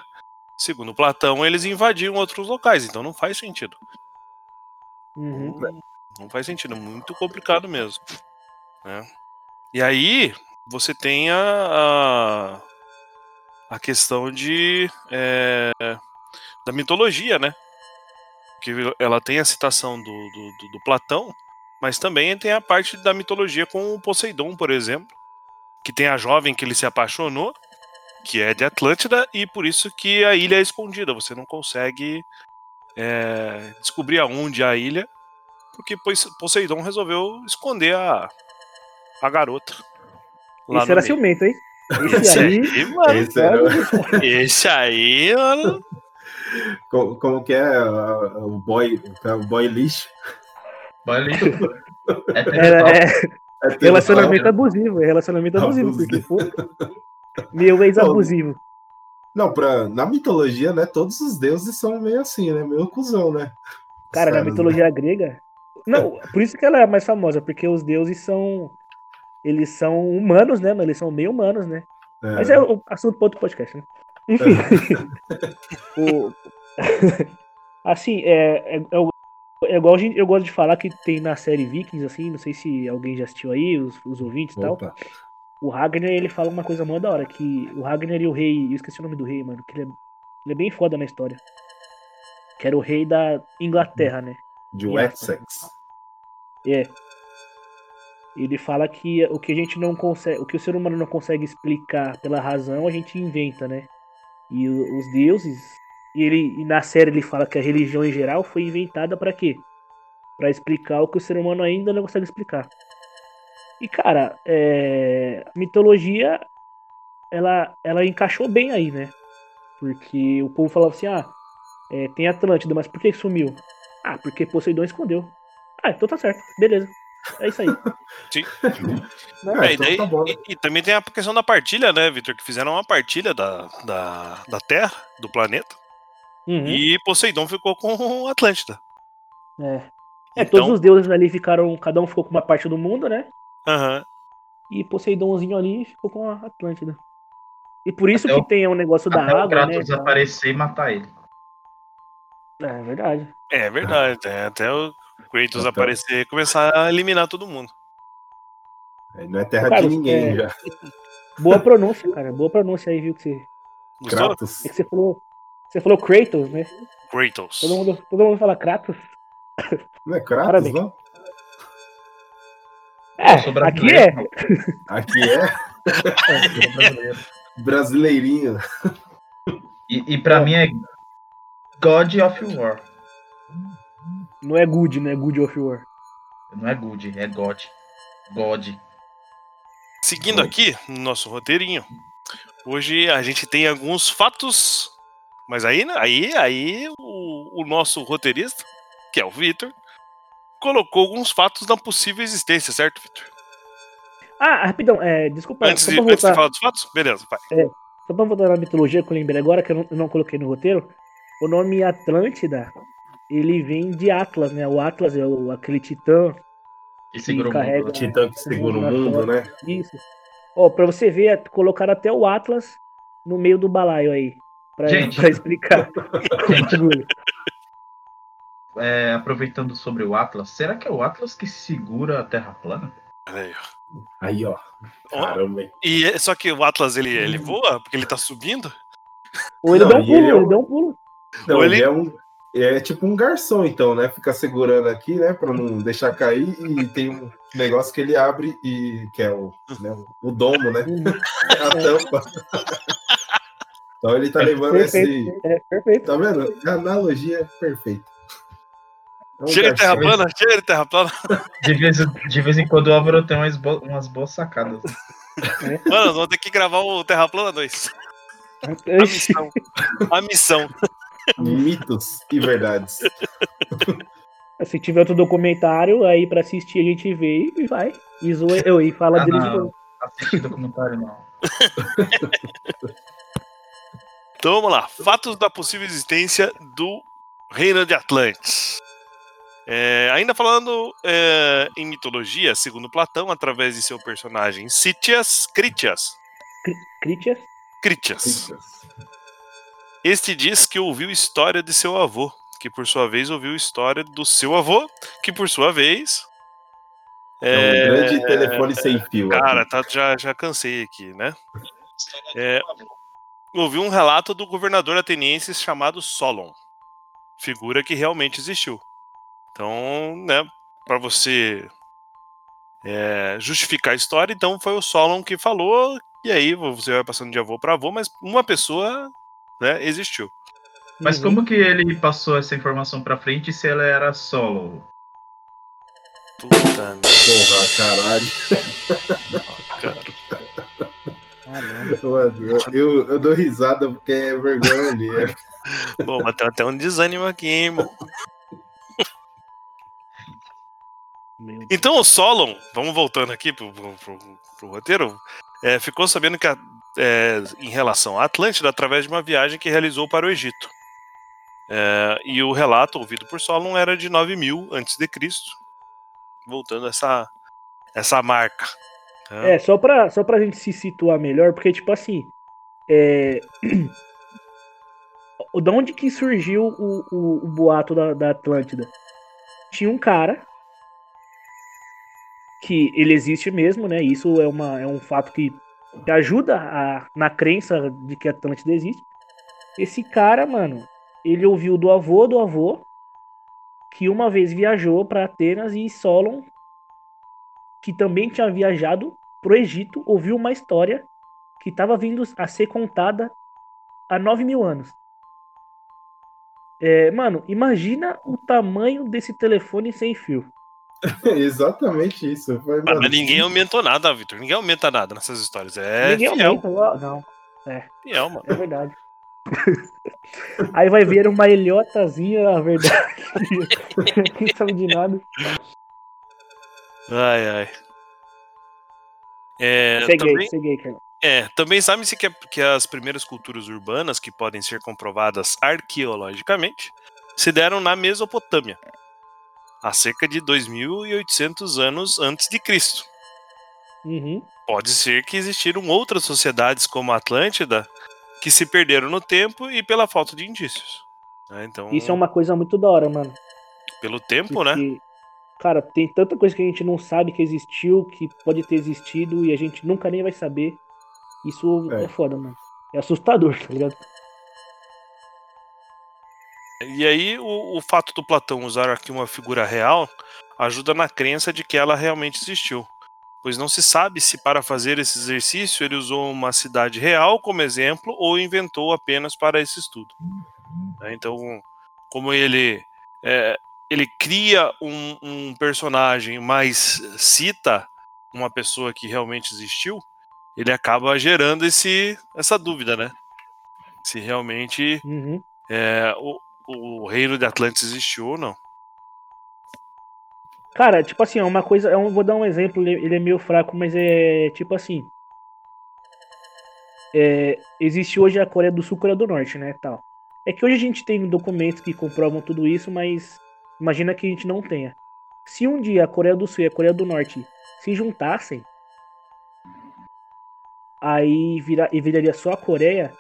segundo Platão, eles invadiam outros locais, então não faz sentido. Uhum. Não, não faz sentido, muito complicado mesmo. né? E aí você tem a, a, a questão de é, da mitologia, né? Que ela tem a citação do, do, do- Platão, mas também tem a parte da mitologia com o Poseidon, por exemplo, que tem a jovem que ele se apaixonou, que é de Atlântida, e por isso que a ilha é escondida. Você não consegue é, descobrir aonde é a ilha, porque Poseidon resolveu esconder a, a garota. lá Esse no era meio. ciumento, hein? [laughs] Esse Esse aí. aí, mano. Esse era, Esse aí, mano. Como, como que é o boy, o boy lixo? Olha aí. É [laughs] Era, é, É relacionamento abusivo, é relacionamento abusivo, porque, pô, meu ex-abusivo. Não, pra, na mitologia, né, todos os deuses são meio assim, né, meio cuzão, né? Cara, na caras, mitologia grega. Não, por isso que ela é a mais famosa, porque os deuses são. Eles são humanos, né, mano? Eles são meio humanos, né? né? Mas é o assunto para outro podcast, né? Enfim. [laughs] o... [laughs] assim, é, é, é o- é igual a gente- eu gosto de falar que tem na série Vikings, assim, não sei se alguém já assistiu aí, os, os ouvintes e tal. O Ragnar, ele fala uma coisa mó da hora, que o Ragnar e o rei, eu esqueci o nome do rei, mano, que ele é, ele é bem foda na história. Que era o rei da Inglaterra, né? De Wessex. É. Ele fala que o que a gente não consegue, o que o ser humano não consegue explicar pela razão, a gente inventa, né? E os deuses, e ele e na série ele fala que a religião em geral foi inventada pra quê? Pra explicar o que o ser humano ainda não consegue explicar. E cara, é, mitologia ela ela encaixou bem aí, né? Porque o povo falava assim: "Ah, é, tem Atlântida, mas por que sumiu?" Ah, porque Poseidon escondeu. Ah, então tá certo. Beleza. É isso aí. Sim. É, e, então daí- tá bom. e- e também tem a questão da partilha, né, Victor? Que fizeram uma partilha da, da, da Terra, do planeta, Uhum. e Poseidon ficou com Atlântida. É. É, Então- todos os deuses ali ficaram. Cada um ficou com uma parte do mundo, né? Aham. E Poseidonzinho ali ficou com a Atlântida. E por isso Até que o- tem o negócio da Até o água, né? Kratos aparecer e matar ele. É verdade. É verdade, é, até o Kratos Então. aparecer e começar a eliminar todo mundo. Aí não é terra Cara, de ninguém é- já. Boa pronúncia, cara. Boa pronúncia aí, viu? Que você? Kratos. é que você falou. Você falou Kratos, né? Kratos. Todo mundo, todo mundo fala Kratos. Não é Kratos, Parabéns. não? É, aqui é. Aqui é [laughs] brasileirinho. E, e pra mim é God of War. Não é good, não é good of war. Não é good, é God. God. Seguindo aqui no nosso roteirinho, hoje a gente tem alguns fatos, mas aí, né, aí, aí o, o nosso roteirista, que é o Victor, colocou alguns fatos na possível existência, certo, Victor? Ah, rapidão, é, desculpa, Antes só de, pra antes de voltar, falar dos fatos? Beleza, vai. só pra voltar na mitologia que eu lembrei agora, que eu não, eu não coloquei no roteiro, o nome Atlântida, ele vem de Atlas, né? O Atlas é o, aquele titã, E segura o carrega- mundo. O titã que segura o mundo, né? isso. Ó, pra você ver, é, colocaram até o Atlas no meio do balaio aí, pra, Gente. pra explicar [laughs] o bagulho. É, aproveitando sobre o Atlas, será que é o Atlas que segura a Terra plana? Aí, ó. Aí, ó. Caramba, hein? E é- só que o Atlas ele, ele voa porque ele tá subindo? Ou ele Não, dá um pulo, ele é ele um- dá um pulo. Não, Ou ele ele- é um. É tipo um garçom, então, né? Fica segurando aqui, né? Pra não [laughs] deixar cair. E tem um negócio que ele abre e que é o, né, o domo, né? [laughs] A tampa. Então ele tá levando Perfeito, esse. é, perfeito. Tá vendo? A analogia é perfeita. É um Chega de terra plana, chega de terra plana. De vez, de vez em quando o Álvaro tem umas, bo- umas boas sacadas. Mano, nós vamos ter que gravar o Terra Plana 2. A missão. A missão. Mitos e verdades. [laughs] Se tiver outro documentário aí pra assistir, a gente vê e vai. E, zoa, eu, e fala Ah, dele de não. novo. Assistir documentário não. [laughs] Então vamos lá. Fatos da possível existência do Reino de Atlantis. É, ainda falando é, em mitologia, segundo Platão, através de seu personagem Cítias, Critias, Critias? Critias. Este diz que ouviu história de seu avô, que por sua vez ouviu história do seu avô, que por sua vez. É um grande telefone sem fio. Cara, tá, já, já cansei aqui, né? É, ouvi um relato do governador ateniense chamado Solon, figura que realmente existiu. Então, né, para você é, justificar a história, então foi o Solon que falou, e aí você vai passando de avô para avô, mas uma pessoa né, existiu. Mas Uhum. como que ele passou essa informação pra frente se ela era solo? Puta merda, Porra, caralho. cara. Mano, eu, eu dou risada porque é vergonha ali. Bom, mas tem até um desânimo aqui, hein, irmão. Então o Solon, vamos voltando aqui pro, pro- pro- pro roteiro, é, ficou sabendo que a- é, em relação à Atlântida através de uma viagem que realizou para o Egito. É, e o relato ouvido por Solon era de 9000 antes de Cristo, voltando essa essa marca. né? É, só pra, só pra gente se situar melhor, porque, tipo assim, é... [clears throat] da onde que surgiu o, o, o boato da, da Atlântida? Tinha um cara que ele existe mesmo, né? Isso é, uma, é um fato que, ajuda a, na crença de que Atlântida existe. Esse cara, mano, ele ouviu do avô do avô que uma vez viajou pra Atenas e Solon que também tinha viajado pro Egito, ouviu uma história que estava vindo a ser contada há 9 mil anos. É, mano, imagina o tamanho desse telefone sem fio. [laughs] Exatamente isso. Foi, mano, mas ninguém aumentou nada, Vitor. Ninguém aumenta nada nessas histórias. É Ninguém fiel, aumenta. Não, fiel, mano. é verdade. [laughs] Aí vai ver uma ilhotazinha, a verdade. [laughs] Quem sabe de nada. Ai, ai. É, Cheguei, também, cheguei, cara. é, também sabe-se que, que as primeiras culturas urbanas, que podem ser comprovadas arqueologicamente, se deram na Mesopotâmia, há cerca de 2.800 anos antes de Cristo. Uhum. Pode ser que existiram outras sociedades como a Atlântida que se perderam no tempo e pela falta de indícios. né? Então, Isso é uma coisa muito da hora, mano. pelo tempo, né? Porque, Cara, tem tanta coisa que a gente não sabe que existiu, que pode ter existido e a gente nunca nem vai saber. Isso é, É. foda, mano. É assustador, tá ligado? E aí, o, o fato do Platão usar aqui uma figura real ajuda na crença de que ela realmente existiu. Pois não se sabe se, para fazer esse exercício, ele usou uma cidade real como exemplo ou inventou apenas para esse estudo. Né, Então, como ele, é, ele cria um, um personagem, mas cita uma pessoa que realmente existiu, ele acaba gerando esse, essa dúvida, né? Se realmente Uhum. é, o, o reino de Atlantis existiu ou não. Cara, tipo assim, é uma coisa. Eu vou dar um exemplo, ele ele é meio fraco, mas é tipo assim. É, existe hoje a Coreia do Sul e a Coreia do Norte, né? Tal. É que hoje a gente tem documentos que comprovam tudo isso, mas imagina que a gente não tenha. Se um dia a Coreia do Sul e a Coreia do Norte se juntassem, aí vira, e viraria só a Coreia,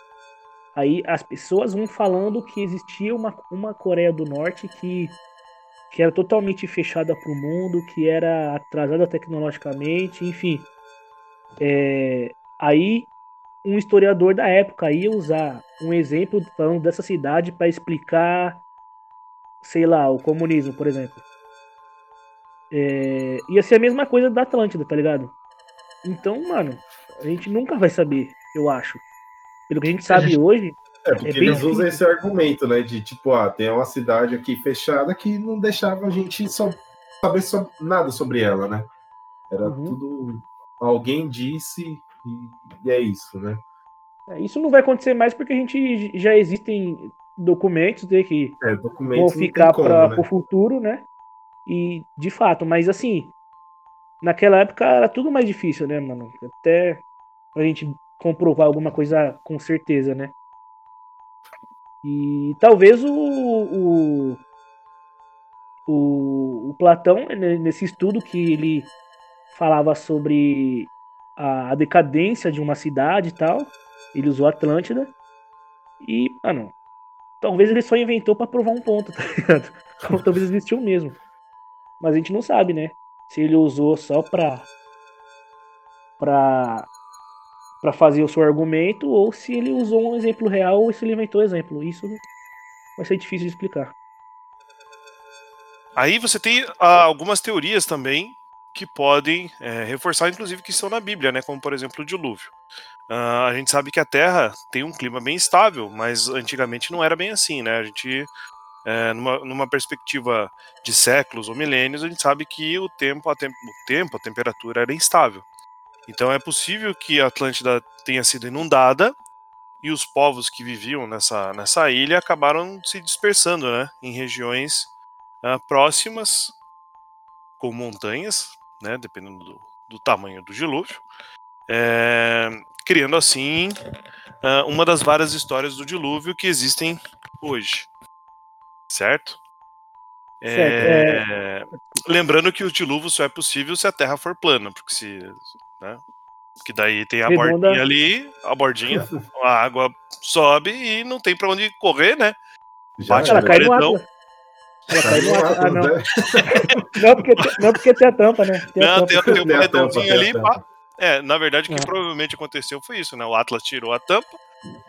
aí as pessoas vão falando que existia uma, uma Coreia do Norte que que era totalmente fechada para o mundo, que era atrasada tecnologicamente, enfim. É, aí um historiador da época ia usar um exemplo falando dessa cidade para explicar, sei lá, o comunismo, por exemplo. É, ia ser a mesma coisa da Atlântida, tá ligado? Então, mano, a gente nunca vai saber, eu acho. Pelo que a gente sabe gente- hoje, É, porque É eles usam difícil. esse argumento, né? De tipo, ah, tem uma cidade aqui fechada que não deixava a gente só saber so- nada sobre ela, né? Era Uhum. tudo. Alguém disse e, e é isso, né? é, isso não vai acontecer mais porque a gente já existem documentos de que É, documentos vão ficar para né? o futuro, né? E de fato, mas assim, naquela época era tudo mais difícil, né, mano? Até a gente comprovar alguma coisa com certeza, né? E talvez o, o, o, o Platão, né, nesse estudo que ele falava sobre a, a decadência de uma cidade e tal, ele usou Atlântida. E, mano, talvez ele só inventou pra provar um ponto, [laughs] tá ligado? Ou talvez existiu mesmo. Mas a gente não sabe, né? Se ele usou só pra. pra. Pra fazer o seu argumento, ou se ele usou um exemplo real, ou se ele inventou exemplo. Isso vai ser difícil de explicar. Aí você tem ah, algumas teorias também que podem é, reforçar, inclusive, que estão na Bíblia, né? Como por exemplo o dilúvio. Ah, a gente sabe que a Terra tem um clima bem estável, mas antigamente não era bem assim, né? A gente, é, numa, numa perspectiva de séculos ou milênios, a gente sabe que o tempo, a tem- o tempo, a temperatura era instável. Então é possível que a Atlântida tenha sido inundada e os povos que viviam nessa, nessa ilha acabaram se dispersando, né? Em regiões ah, próximas, com montanhas, né, dependendo do, do tamanho do dilúvio, é, criando assim ah, uma das várias histórias do dilúvio que existem hoje, certo? É, Certo, Lembrando que o dilúvio só é possível se a Terra for plana, porque se, né, que daí tem a Redonda. bordinha ali, a bordinha, a água sobe e não tem pra onde correr, né? Já Bate Ela era. cai no paredão. Atlas. Ela cai no no. Ah, não. Né? [laughs] Não porque, tem, não porque tem a tampa, né? Tem a Não, tampa. tem, tem um Tem a paredãozinho a ali, pá. É, na verdade, o que É. provavelmente aconteceu foi isso, né? O Atlas tirou a tampa,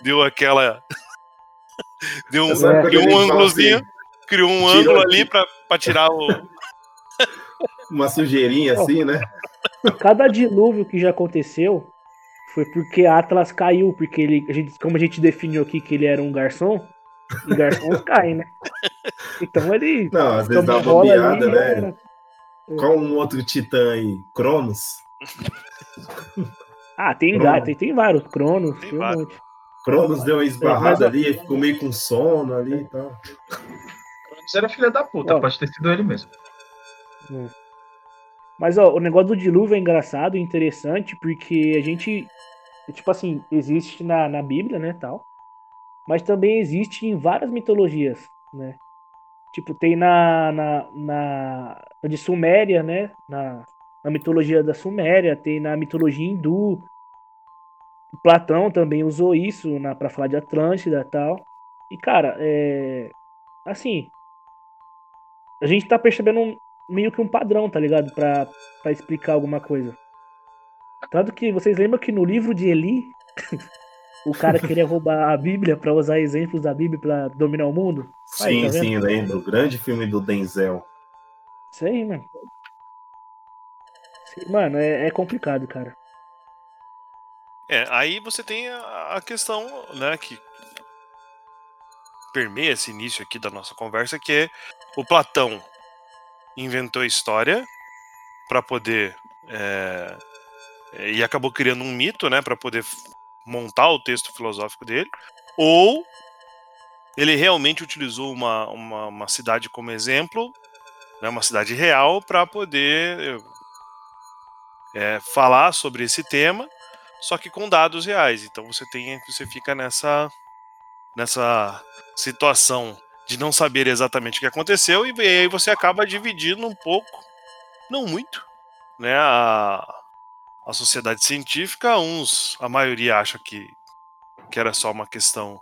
deu aquela. [laughs] deu um, época criou um ângulozinho, assim, criou um tirou ângulo aqui. ali pra, pra tirar o. [laughs] Uma sujeirinha assim, né? Cada dilúvio que já aconteceu foi porque Atlas caiu, porque ele, a gente, como a gente definiu aqui que ele era um garçom, e garçons caem, né? Então ele Não, às vezes dá uma ali, bobeada, já né? era. Qual um outro titã aí? Cronos? Ah, tem, Crono. ga- tem, tem vários, Cronos, Tem tem, um vários. monte. Cronos deu uma Mas esbarrada ali, ficou meio com sono ali e tal. Cronos era filha da puta, Ó. pode ter sido ele mesmo. Mas ó, o negócio do dilúvio é engraçado e interessante porque a gente, tipo assim, existe na, na Bíblia, né, tal. Mas também existe em várias mitologias, né? Tipo, tem na, na, na, de Suméria, né? Na, na mitologia da Suméria, tem na mitologia hindu. Platão também usou isso na, pra falar de Atlântida tal. E, cara, é, assim, a gente tá percebendo meio que um padrão, tá ligado? Pra, pra explicar alguma coisa. Tanto que vocês lembram que no livro de Eli, [laughs] o cara queria roubar a Bíblia pra usar exemplos da Bíblia pra dominar o mundo? Aí, Sim, tá sim, lembro. Grande filme do Denzel. Isso aí, mano. Sim, Mano, é, é complicado, cara. É, aí você tem a, a questão, né, que permeia esse início aqui da nossa conversa, que é o Platão inventou a história para poder é, é, e acabou criando um mito, né, para poder montar o texto filosófico dele, ou ele realmente utilizou uma, uma, uma cidade como exemplo, né, uma cidade real, para poder é, falar sobre esse tema só que com dados reais. Então você tem, você fica nessa nessa situação de não saber exatamente o que aconteceu e aí você acaba dividindo um pouco, não muito, né, a, a sociedade científica. Uns, a maioria acha que que era só uma questão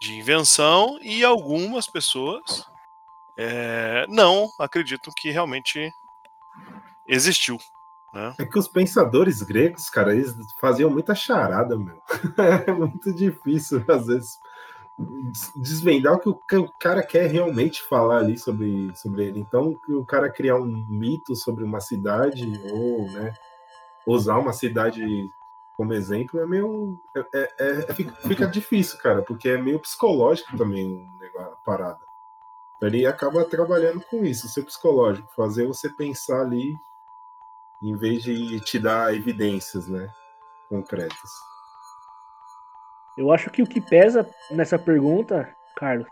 de invenção e algumas pessoas é, não acreditam que realmente existiu. Né? É que os pensadores gregos, cara, eles faziam muita charada, meu. [laughs] É muito difícil, às vezes, desvendar o que o ca- o cara quer realmente falar ali sobre, sobre ele. Então, o cara criar um mito sobre uma cidade, ou, né, usar uma cidade como exemplo, é meio. É, é- é- fica, fica difícil, cara, porque é meio psicológico também a parada. Então, ele acaba trabalhando com isso, seu psicológico, fazer você pensar ali em vez de te dar evidências, né, concretas. Eu acho que o que pesa nessa pergunta, Carlos,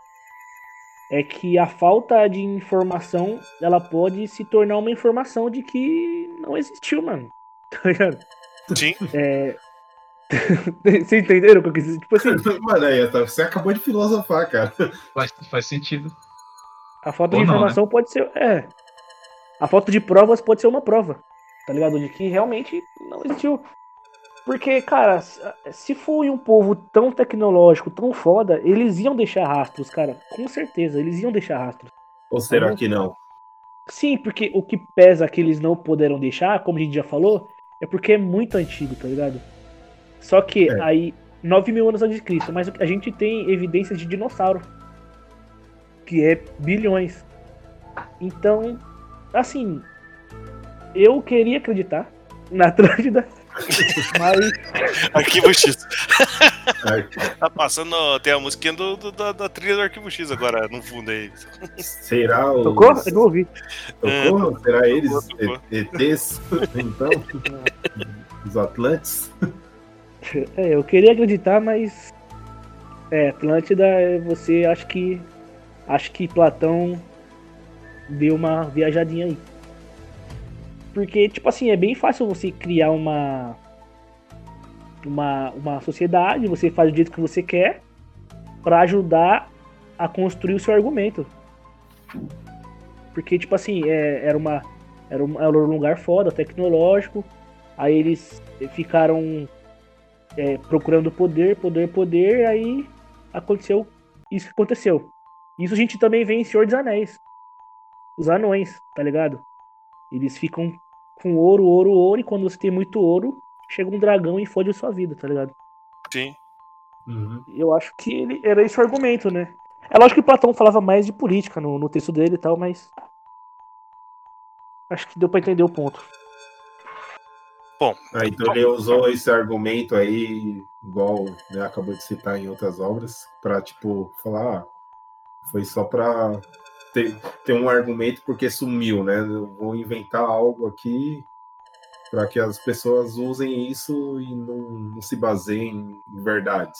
é que a falta de informação ela pode se tornar uma informação de que não existiu, mano. [laughs] Tá ligado? Sim, É... [laughs] Vocês entenderam o que eu quis dizer? Tipo assim, [laughs] Mano, aí, tá- você acabou de filosofar, cara. Faz, faz sentido. a falta Ou de não, informação pode ser. É. A falta de provas pode ser uma prova. Tá ligado? De que realmente não existiu. Porque, cara, se- se for um povo tão tecnológico, tão foda, eles iam deixar rastros, cara. Com certeza, eles iam deixar rastros. Ou será Uhum. que não? Sim, porque o que pesa que eles não puderam deixar, como a gente já falou, é porque é muito antigo, tá ligado? Só que É. aí, 9 mil anos antes de Cristo, mas a gente tem evidências de dinossauro, que é bilhões. Então, assim, eu queria acreditar na [laughs] Atlântida, mas [laughs] Arquivo X. Tá passando, tem a musiquinha do, do- da, da trilha do Arquivo X agora no fundo aí. será os... tocou? Eu não ouvi. Tocou? Será eles tocou. E- ETs? Então? [laughs] Os Atlantes? É, eu queria acreditar, mas. É, Atlântida, é, você acho que. Acho que Platão deu uma viajadinha aí. Porque, tipo assim, é bem fácil você criar uma. Uma, uma sociedade, você faz do jeito que você quer, pra ajudar a construir o seu argumento. Porque, tipo assim, é, era uma. Era um, era um lugar foda, tecnológico. Aí eles ficaram é, procurando poder, poder, poder, aí aconteceu isso que aconteceu. Isso a gente também vê em Senhor dos Anéis. Os anões, tá ligado? Eles ficam com ouro, ouro, ouro, e quando você tem muito ouro, chega um dragão e fode a sua vida, tá ligado? Sim. Uhum. Eu acho que ele era esse o argumento, né? É lógico que Platão falava mais de política no, no texto dele e tal, mas. Acho que deu pra entender o ponto. Ah, então ele usou esse argumento aí, igual né, acabou de citar em outras obras, pra, tipo, falar, ah, foi só pra ter, ter um argumento porque sumiu, né? Eu vou inventar algo aqui para que as pessoas usem isso e não, não se baseiem em verdades.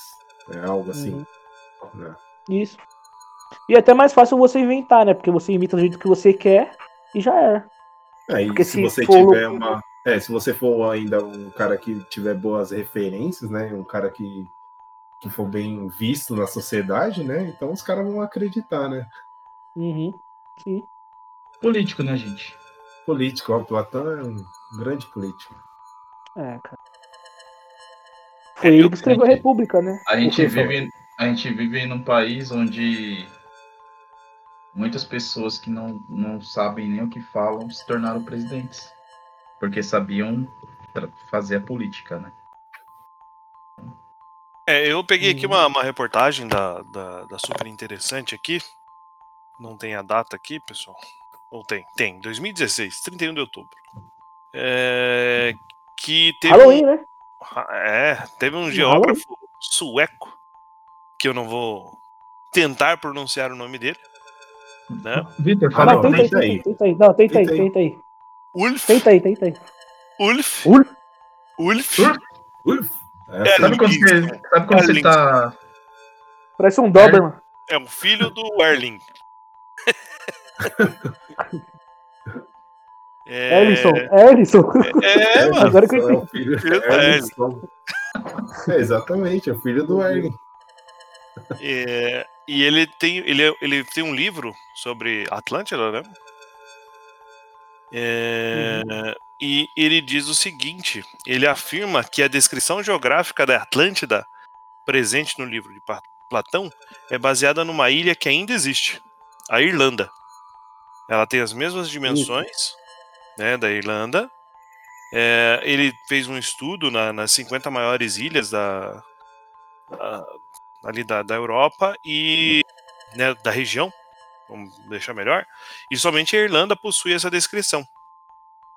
É algo assim. Uhum. né? Isso. E é até mais fácil você inventar, né? Porque você imita do jeito que você quer e já era. É, e se, se você for tiver louco- uma. É, se você for ainda um cara que tiver boas referências, né? Um cara que, que for bem visto na sociedade, né? Então os caras vão acreditar, né? Uhum. Sim. Político, né, gente? Político, ó, Platão é um grande político. É, cara. Foi ele que escreveu a República, né? A gente vive, a gente vive num país onde muitas pessoas que não, não sabem nem o que falam se tornaram presidentes. Porque sabiam fazer a política, né? É, eu peguei aqui Uhum. uma, uma reportagem da, da, da super interessante aqui. Não tem a data aqui, pessoal. Ou tem? Tem. 2016, 31 de outubro. É, que teve. Halloween, né? um, é, teve um Halloween. geógrafo sueco, que eu não vou tentar pronunciar o nome dele. Né? Vitor, Ah, fala aí. tenta aí, tenta aí. tenta aí. Não, tenta aí, Tenta aí. tenta aí. Ulf. Tenta aí, tenta aí. Ulf. Ulf? Ulf. Ulf? Uf, É, essa- Sabe quando você, sabe quando você tá. Parece um Doberman. É um filho do Erling. É, Ellison, Ellison. [laughs] É, mano. Agora que eu é o filho Filho do Erling Stone. É, exatamente, é o filho do Erling. É, e ele tem, ele, é- ele tem um livro sobre Atlântida, né? É, E ele diz o seguinte: ele afirma que a descrição geográfica da Atlântida, presente no livro de Platão, é baseada numa ilha que ainda existe, a Irlanda. Ela tem as mesmas dimensões né, da Irlanda. É, ele fez um estudo na- nas 50 maiores ilhas da, a- ali da, da Europa e né, da região, vamos deixar melhor, e somente a Irlanda possui essa descrição.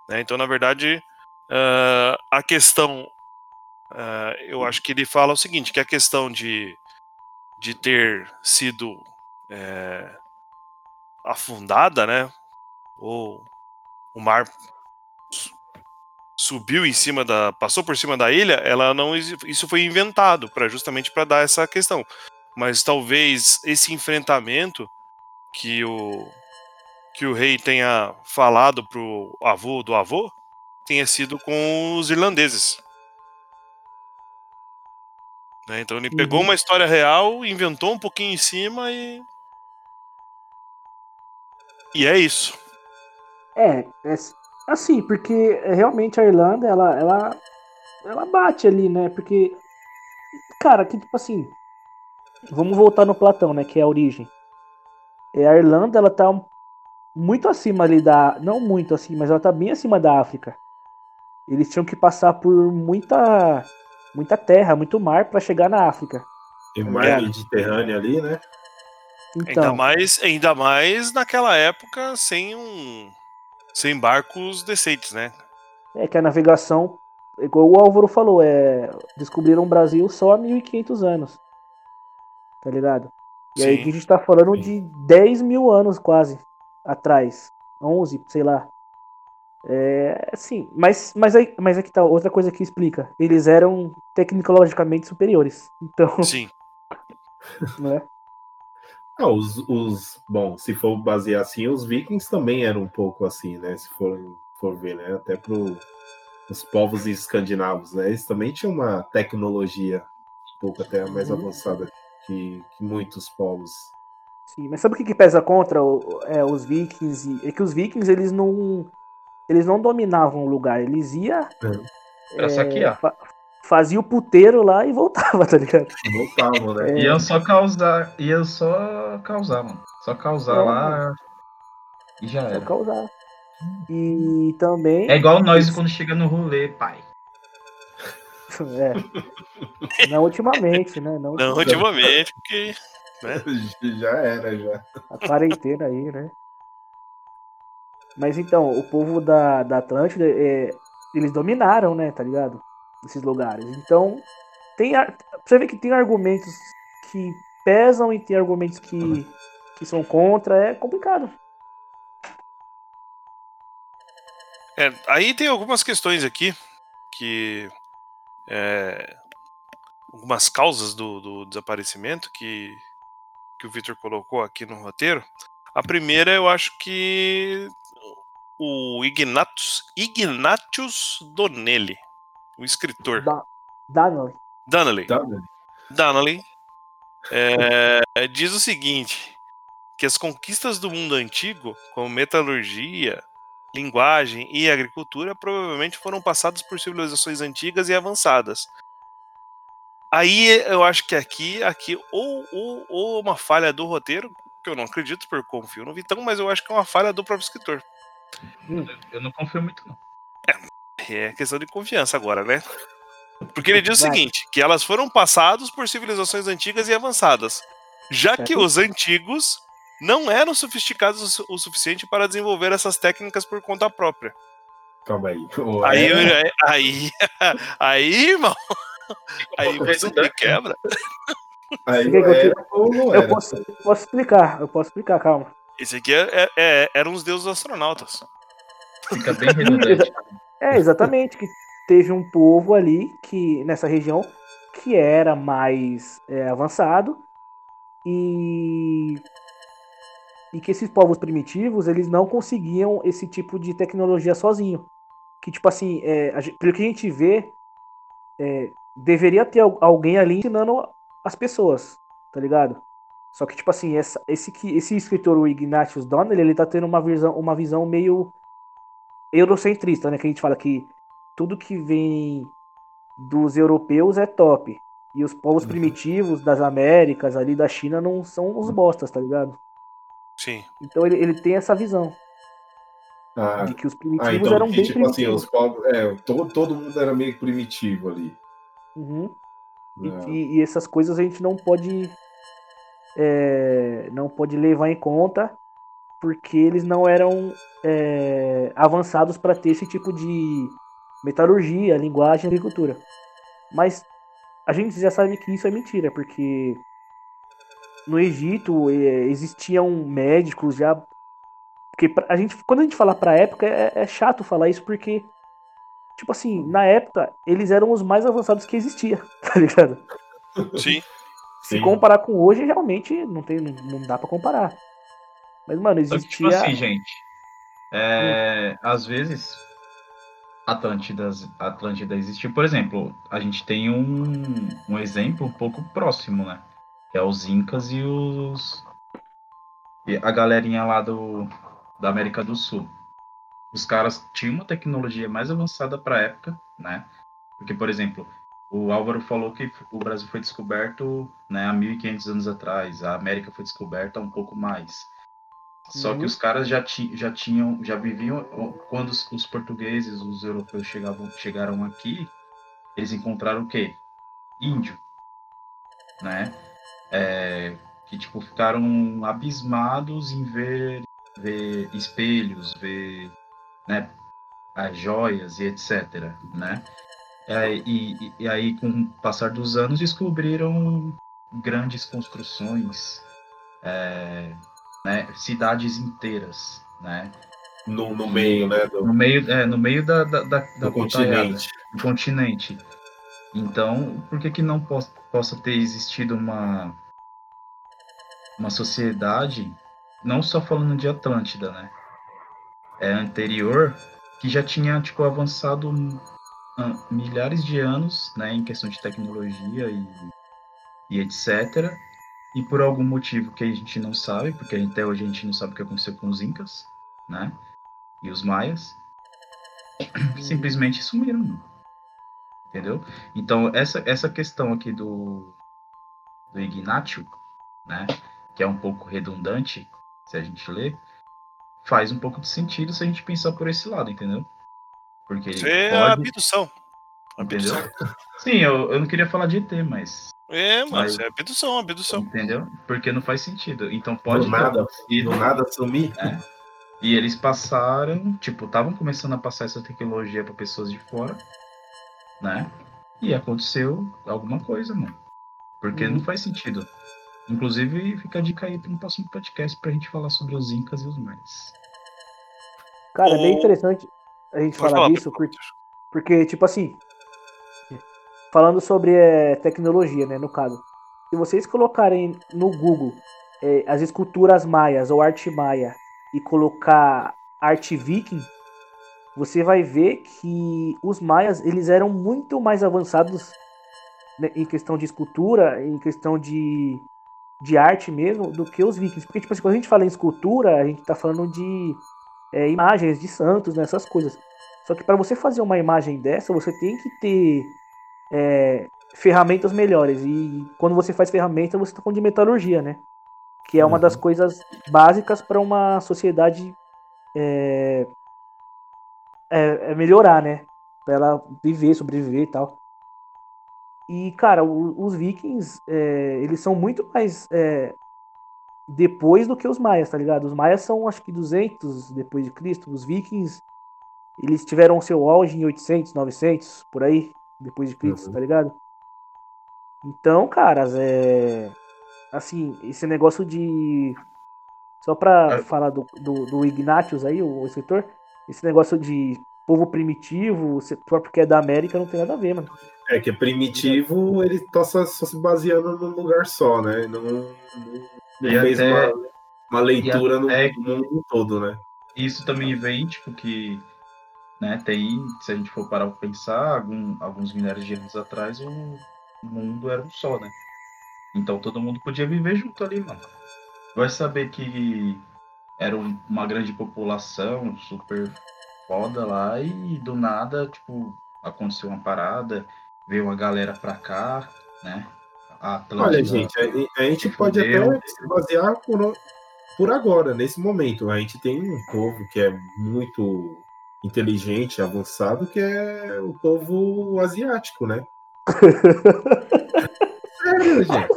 né? Então, na verdade, ah, a questão, ah, eu acho que ele fala o seguinte, que a questão de, de ter sido é, afundada, né, ou o mar su- subiu em cima da, passou por cima da ilha, ela não isso foi inventado para justamente para dar essa questão. Mas talvez esse enfrentamento que o que o rei tenha falado pro avô do avô tenha sido com os irlandeses. Né, Então ele pegou Uhum. uma história real, inventou um pouquinho em cima e e é isso. É, é assim, porque realmente a Irlanda, ela, ela, ela bate ali, né? Porque, cara, que tipo assim, vamos voltar no Platão, né? Que é a origem. É, a Irlanda, ela tá um- muito acima ali da, não muito assim, mas ela tá bem acima da África. Eles tinham que passar por muita, muita terra, muito mar pra chegar na África. Tem o mar É. Mediterrâneo ali, né? Ainda Então, mais, ainda mais naquela época sem um sem barcos decentes, né? é que a navegação, igual o Álvaro falou, é, descobriram o Brasil só há 1500 anos. Tá ligado? E aí Sim. que a gente tá falando Sim. de 10 mil anos quase atrás. 11, sei lá. É, sim, mas, mas, aí, mas aqui tá outra coisa que explica. Eles eram tecnologicamente superiores. Então, Sim. [laughs] né? Ah, os, os. Bom, se for basear assim, os vikings também eram um pouco assim, né? Se for, for ver, né? Até pro os povos escandinavos, né? Eles também tinham uma tecnologia um pouco até mais Uhum. avançada que, que muitos povos. Sim, mas sabe o que, que pesa contra é, os vikings? E- É que os vikings, eles não. Eles não dominavam o lugar. Eles iam. Pra saquear. fa- fazia o puteiro lá e voltava, tá ligado? [laughs] Voltavam, né? É. Iam só causar. Iam só causar, mano. Só causar É, lá. E já Só era. causar. E também. É igual nós quando chega no rolê, pai. [laughs] É. Não ultimamente, né? Não, Não, ultimamente, porque [laughs] Já era, já. a quarentena aí, né? Mas então, o povo da, da Atlântida, é, eles dominaram, né? Tá ligado? Esses lugares. Então, tem. Você vê que tem argumentos que pesam e tem argumentos que, que são contra. É complicado. É, aí tem algumas questões aqui que. é, algumas causas do, do desaparecimento que, que o Victor colocou aqui no roteiro. A primeira, eu acho que o Ignatius, Ignatius Donnelly, o escritor. Da, Donnelly. Donnelly. Donnelly é, diz o seguinte: que as conquistas do mundo antigo, como metalurgia, linguagem e agricultura, provavelmente foram passadas por civilizações antigas e avançadas. Aí eu acho que aqui, aqui ou, ou, ou uma falha do roteiro, que eu não acredito, porque eu confio no Vitão, mas eu acho que é uma falha do próprio escritor. Eu não confio muito, não. É questão de confiança agora, né? Porque ele diz o Vai. seguinte, que elas foram passadas por civilizações antigas e avançadas, já que os antigos não eram sofisticados o su- o suficiente para desenvolver essas técnicas por conta própria. Calma aí. Aí, é, eu- aí, [laughs] aí, irmão, aí você me quebra. aí é eu era tire- ou não Eu posso, posso explicar, eu posso explicar, calma. Esse aqui é, é- é- eram os deuses astronautas. Fica bem redundante. [laughs] É, exatamente, que teve um povo ali que nessa região que era mais é, avançado e e que esses povos primitivos eles não conseguiam esse tipo de tecnologia sozinho. Que tipo assim, é, pelo que a gente vê, é, deveria ter al- alguém ali ensinando as pessoas, tá ligado? Só que tipo assim, essa- esse que esse escritor o Ignatius Donnelly, ele tá tendo uma visão uma visão meio eurocentrista, né? Que a gente fala que tudo que vem dos europeus é top. E os povos Uhum. primitivos das Américas, ali da China, não são os bostas, tá ligado? Sim. Então ele, ele tem essa visão Ah, de que os ah, primitivos então, eram que, bem tipo assim, primitivos. os povos. É, todo, todo mundo era meio primitivo ali. Uhum. E, né? e- e essas coisas a gente não pode é, não pode levar em conta porque eles não eram é, avançados para ter esse tipo de metalurgia, linguagem, agricultura. Mas a gente já sabe que isso é mentira, porque no Egito é, existiam médicos já porque a gente quando a gente fala para época é, é chato falar isso porque tipo assim na época eles eram os mais avançados que existia, [laughs] tá ligado? Sim. Se Sim. comparar com hoje, realmente não, tem, não, dá pra comparar. Mas, mano, que, existia. tipo assim, gente. É, às vezes, Atlântidas, Atlântida existiu. Por exemplo, a gente tem um, um exemplo um pouco próximo, né? Que é os Incas e os. E a galerinha lá do, da América do Sul. Os caras tinham uma tecnologia mais avançada para a época, né? Porque, por exemplo, o Álvaro falou que o Brasil foi descoberto né, há 1500 anos atrás, a América foi descoberta um pouco mais. Só Uhum. que os caras já, ti, já tinham, já viviam, quando os, os portugueses, os europeus chegavam, chegaram aqui, eles encontraram o quê? Índio, né? É, que, tipo, ficaram abismados em ver, ver espelhos, ver, né, as joias e etc, né? É, e, e- aí, com o passar dos anos, descobriram grandes construções, é, né, cidades inteiras, né? No, no meio, né? Do, No meio, é, no meio da, da, da, da do portaiada, continente. do continente. Então, por que que não pos- possa ter existido uma uma sociedade, não só falando de Atlântida, né? É anterior que já tinha tipo avançado milhares de anos, né, em questão de tecnologia e, e etc. E por algum motivo que a gente não sabe, porque até hoje a gente não sabe o que aconteceu com os incas, né? E os maias simplesmente sumiram. Entendeu? Então, essa, essa questão aqui do, do Ignatio, né, que é um pouco redundante, se a gente ler, faz um pouco de sentido se a gente pensar por esse lado, entendeu? Porque Isso é a pode, abdução. entendeu? Sim, eu, eu não queria falar de ET, mas, É, mano, Mas- isso é abdução, abdução. entendeu? Porque não faz sentido. Então pode Do nada, do nada sumir. E eles passaram, tipo, estavam começando a passar essa tecnologia para pessoas de fora, né? E aconteceu alguma coisa, mano. Porque Uhum. não faz sentido. Inclusive, fica a dica aí para um próximo podcast pra gente falar sobre os Incas e os Maias. Cara, é bem interessante a gente falar falar, disso, porque, porque, tipo assim, falando sobre é, tecnologia, né, no caso, se vocês colocarem no Google é, as esculturas maias ou arte maia e colocar arte viking, você vai ver que os maias eles eram muito mais avançados né, em questão de escultura, em questão de, de arte mesmo, do que os vikings. Porque, tipo assim, quando a gente fala em escultura, a gente tá falando de é, imagens de santos, né, essas coisas. Só que para você fazer uma imagem dessa, você tem que ter é, ferramentas melhores. E quando você faz ferramenta, você está falando de metalurgia, né? Que é uma Uhum. das coisas básicas para uma sociedade é, é- é melhorar, né? Pra ela viver, sobreviver e tal. E, cara, o- os vikings, é, eles são muito mais é, depois do que os maias, tá ligado? Os maias são, acho que, 200 depois de Cristo. Os vikings, eles tiveram seu auge em 800, 900, por aí, depois de Cristo, Uhum. tá ligado? Então, caras, é... Assim, esse negócio de... Só pra É. falar do, do, do Ignatius aí, o, o escritor, esse negócio de povo primitivo, só porque é da América, não tem nada a ver, mano. É que é primitivo, ele tá só, só se baseando num lugar só, né? Não, não, não E fez até- uma, uma leitura no até- mundo todo, né? Isso também vem, tipo, que né, tem, se a gente for parar pra pensar, algum- alguns milhares de anos atrás o mundo era um só, né? Então todo mundo podia viver junto ali, mano. Vai saber que era um- uma grande população super foda lá e do nada, tipo, aconteceu uma parada, veio uma galera pra cá, né? A Atlântida- Olha, gente, a, a gente pode fudeu. até se basear por, por agora, nesse momento. A gente tem um povo que é muito inteligente, avançado, que é o povo asiático, né? [laughs] Sério, gente.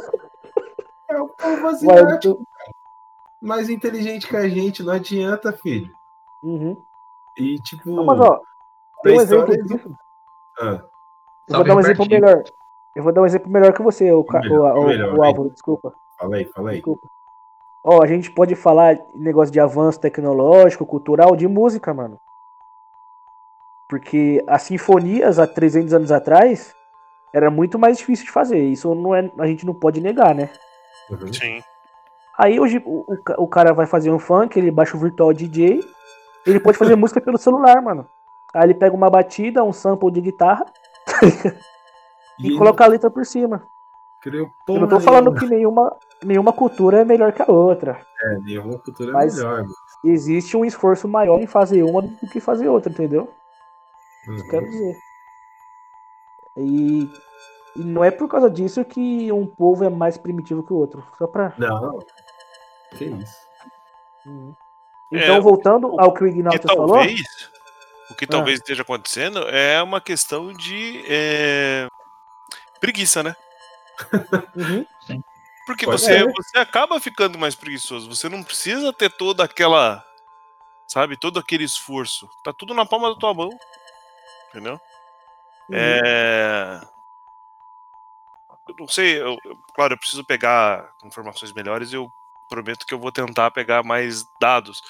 É o povo Ué, asiático, tu- mais inteligente que a gente, não adianta, filho. Uhum. E tipo. Não, mas ó, tem um exemplo disso. Ah, Eu vou dar um exemplo melhor. Eu vou dar um exemplo melhor que você, o, Melhor, o, o- melhor, o. Álvaro, desculpa. fala aí, fala aí. Desculpa. Ó, a gente pode falar negócio de avanço tecnológico, cultural, de música, mano. Porque as sinfonias há 300 anos atrás era muito mais difícil de fazer. Isso não é, a gente não pode negar, né? Uhum. Sim. Aí hoje o, o, ca- o cara vai fazer um funk, ele baixa o Virtual DJ, ele pode fazer [laughs] música pelo celular, mano. Aí ele pega uma batida, um sample de guitarra [laughs] e, coloca a letra por cima. criou Eu não tô falando que nenhuma, nenhuma cultura é melhor que a outra. É, nenhuma cultura Mas- é melhor. mano. Existe um esforço maior em fazer uma do que fazer outra, entendeu? Uhum. Quero dizer. E, e não é por causa disso que um povo é mais primitivo que o outro. Só pra. Não. Que isso. Uhum. É, Então, voltando ao que o E Ignatius falou. talvez, o que Ah. talvez esteja acontecendo é uma questão de é, preguiça, né? Uhum. [laughs] Porque Pode você, ser. você acaba ficando mais preguiçoso. Você não precisa ter toda aquela. Sabe? Todo aquele esforço. Tá tudo na palma da tua mão. Entendeu? Uhum. É. Eu não sei, eu- eu- claro, eu preciso pegar informações melhores e eu prometo que eu vou tentar pegar mais dados.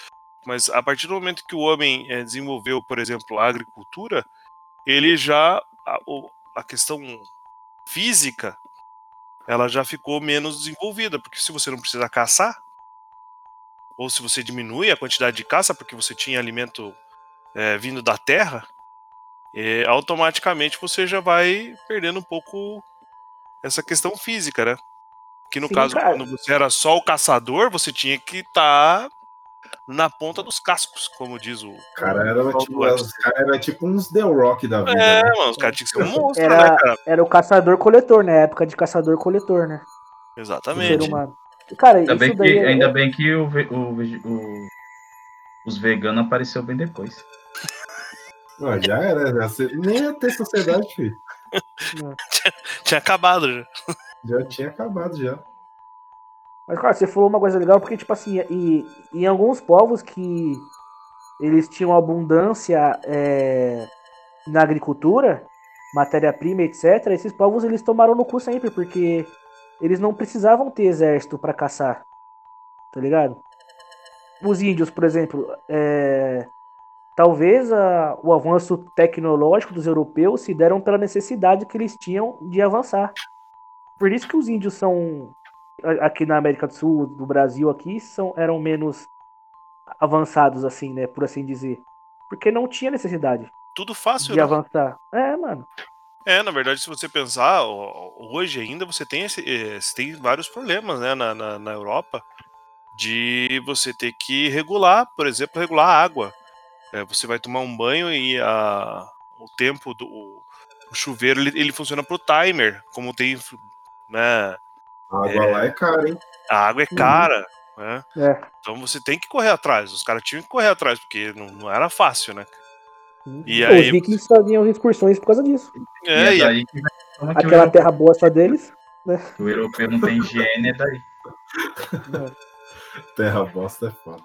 Mas a partir do momento que o homem eh, desenvolveu, por exemplo, a agricultura, ele já. A, a questão física ela já ficou menos desenvolvida, porque se você não precisa caçar, ou se você diminui a quantidade de caça porque você tinha alimento eh, vindo da terra, eh, automaticamente você já vai perdendo um pouco essa questão física, né? Que no Sim, caso, cara. quando você era só o caçador, você tinha que estar na ponta dos cascos, como diz o. O cara era, o tipo, os cara era tipo uns The Rock da vida. É, né? mano, os caras tinham que ser um monstro, Era- né, cara? Era o caçador-coletor, né? Época de caçador-coletor, né? Exatamente. humano. Cara, Ainda isso bem, daí que, é- ainda bem que o, o o- os veganos apareceu bem depois. Não, já era, já, se- nem ia ter sociedade, filho. [laughs] Tinha acabado já. Já tinha acabado já. Mas, cara, você falou uma coisa legal, porque, tipo assim, e, em alguns povos que eles tinham abundância é, na agricultura, matéria-prima, etc., esses povos eles tomaram no cu sempre, porque eles não precisavam ter exército pra caçar. Tá ligado? Os índios, por exemplo, é, talvez a- o avanço tecnológico dos europeus se deram pela necessidade que eles tinham de avançar. Por isso que os índios são aqui na América do Sul, do Brasil aqui, são, eram menos avançados, assim, né? Por assim dizer. Porque não tinha necessidade Tudo fácil, de né? avançar. É, mano. É, na verdade, se você pensar, hoje ainda você tem, esse, eh, você tem vários problemas né, na, na, na Europa de você ter que regular, por exemplo, regular a água. É, você vai tomar um banho e a, o tempo do o, o chuveiro ele, ele funciona pro timer, como tem né, A água lá é cara, hein? A água é Uhum. cara, né? É. Então você tem que correr atrás. Os caras tinham que correr atrás, porque não, não era fácil, né? E Os aí- vikings faziam excursões por causa disso. É, e e é daí que, Aquela terra boa só deles. que o europeu não tem higiene, é daí. Terra bosta é foda.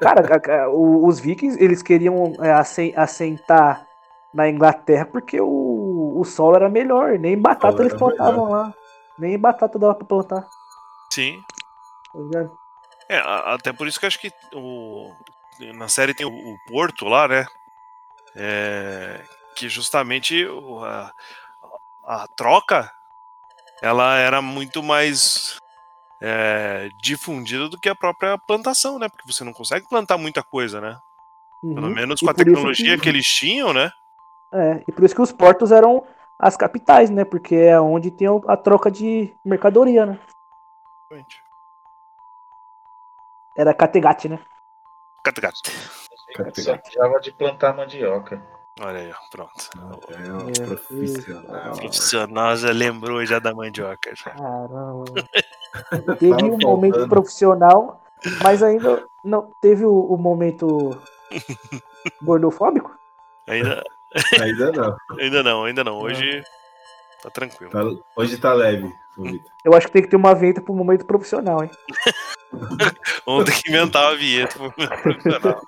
Cara, os vikings, eles queriam é, assen- assentar na Inglaterra porque o, o solo era melhor. Nem batata eles plantavam lá. Nem batata dava pra plantar. sim. tá? É, até por isso que acho que o, na série tem o, o Porto lá, né? É, que justamente a, a troca ela era muito mais é, difundida do que a própria plantação, né? Porque você não consegue plantar muita coisa, né? Pelo Uhum. menos E com a tecnologia que... que- eles tinham, né? É, e por isso que os portos eram as capitais, né? Porque é onde tem a troca de mercadoria, né? Era Kattegat, né? Kattegat. Só precisava de plantar mandioca. Olha aí, ó, pronto. É um É, profissional. Profissional já lembrou já da mandioca. já. Caramba. [laughs] Teve um momento profissional, mas ainda não teve o, o momento gordofóbico? Ainda, Ainda não. [laughs] ainda não, ainda não. Hoje tá tranquilo. Tá- hoje tá leve. Eu acho que tem que ter uma vinheta pro momento profissional, hein? [laughs] Vamos ter que inventar uma vinheta pro meu profissional.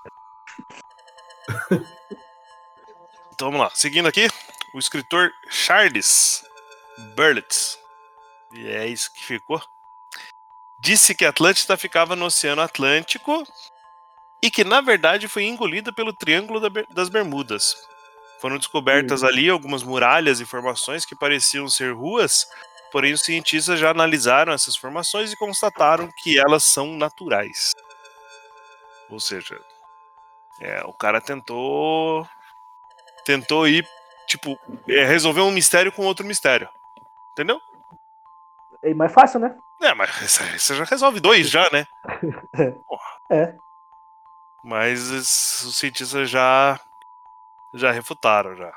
Então vamos lá. Seguindo aqui, o escritor Charles Burlitz, e é isso que ficou, disse que a Atlântida ficava no Oceano Atlântico e que na verdade foi engolida pelo Triângulo das Bermudas. Foram descobertas ali algumas muralhas e formações que pareciam ser ruas, porém os cientistas já analisaram essas formações e constataram que elas são naturais. Ou seja, é, o cara tentou tentou ir tipo é, resolver um mistério com outro mistério, entendeu? É mais fácil, né? É, mas você já resolve dois já, né? [laughs] É. Mas es- os cientistas já já refutaram já.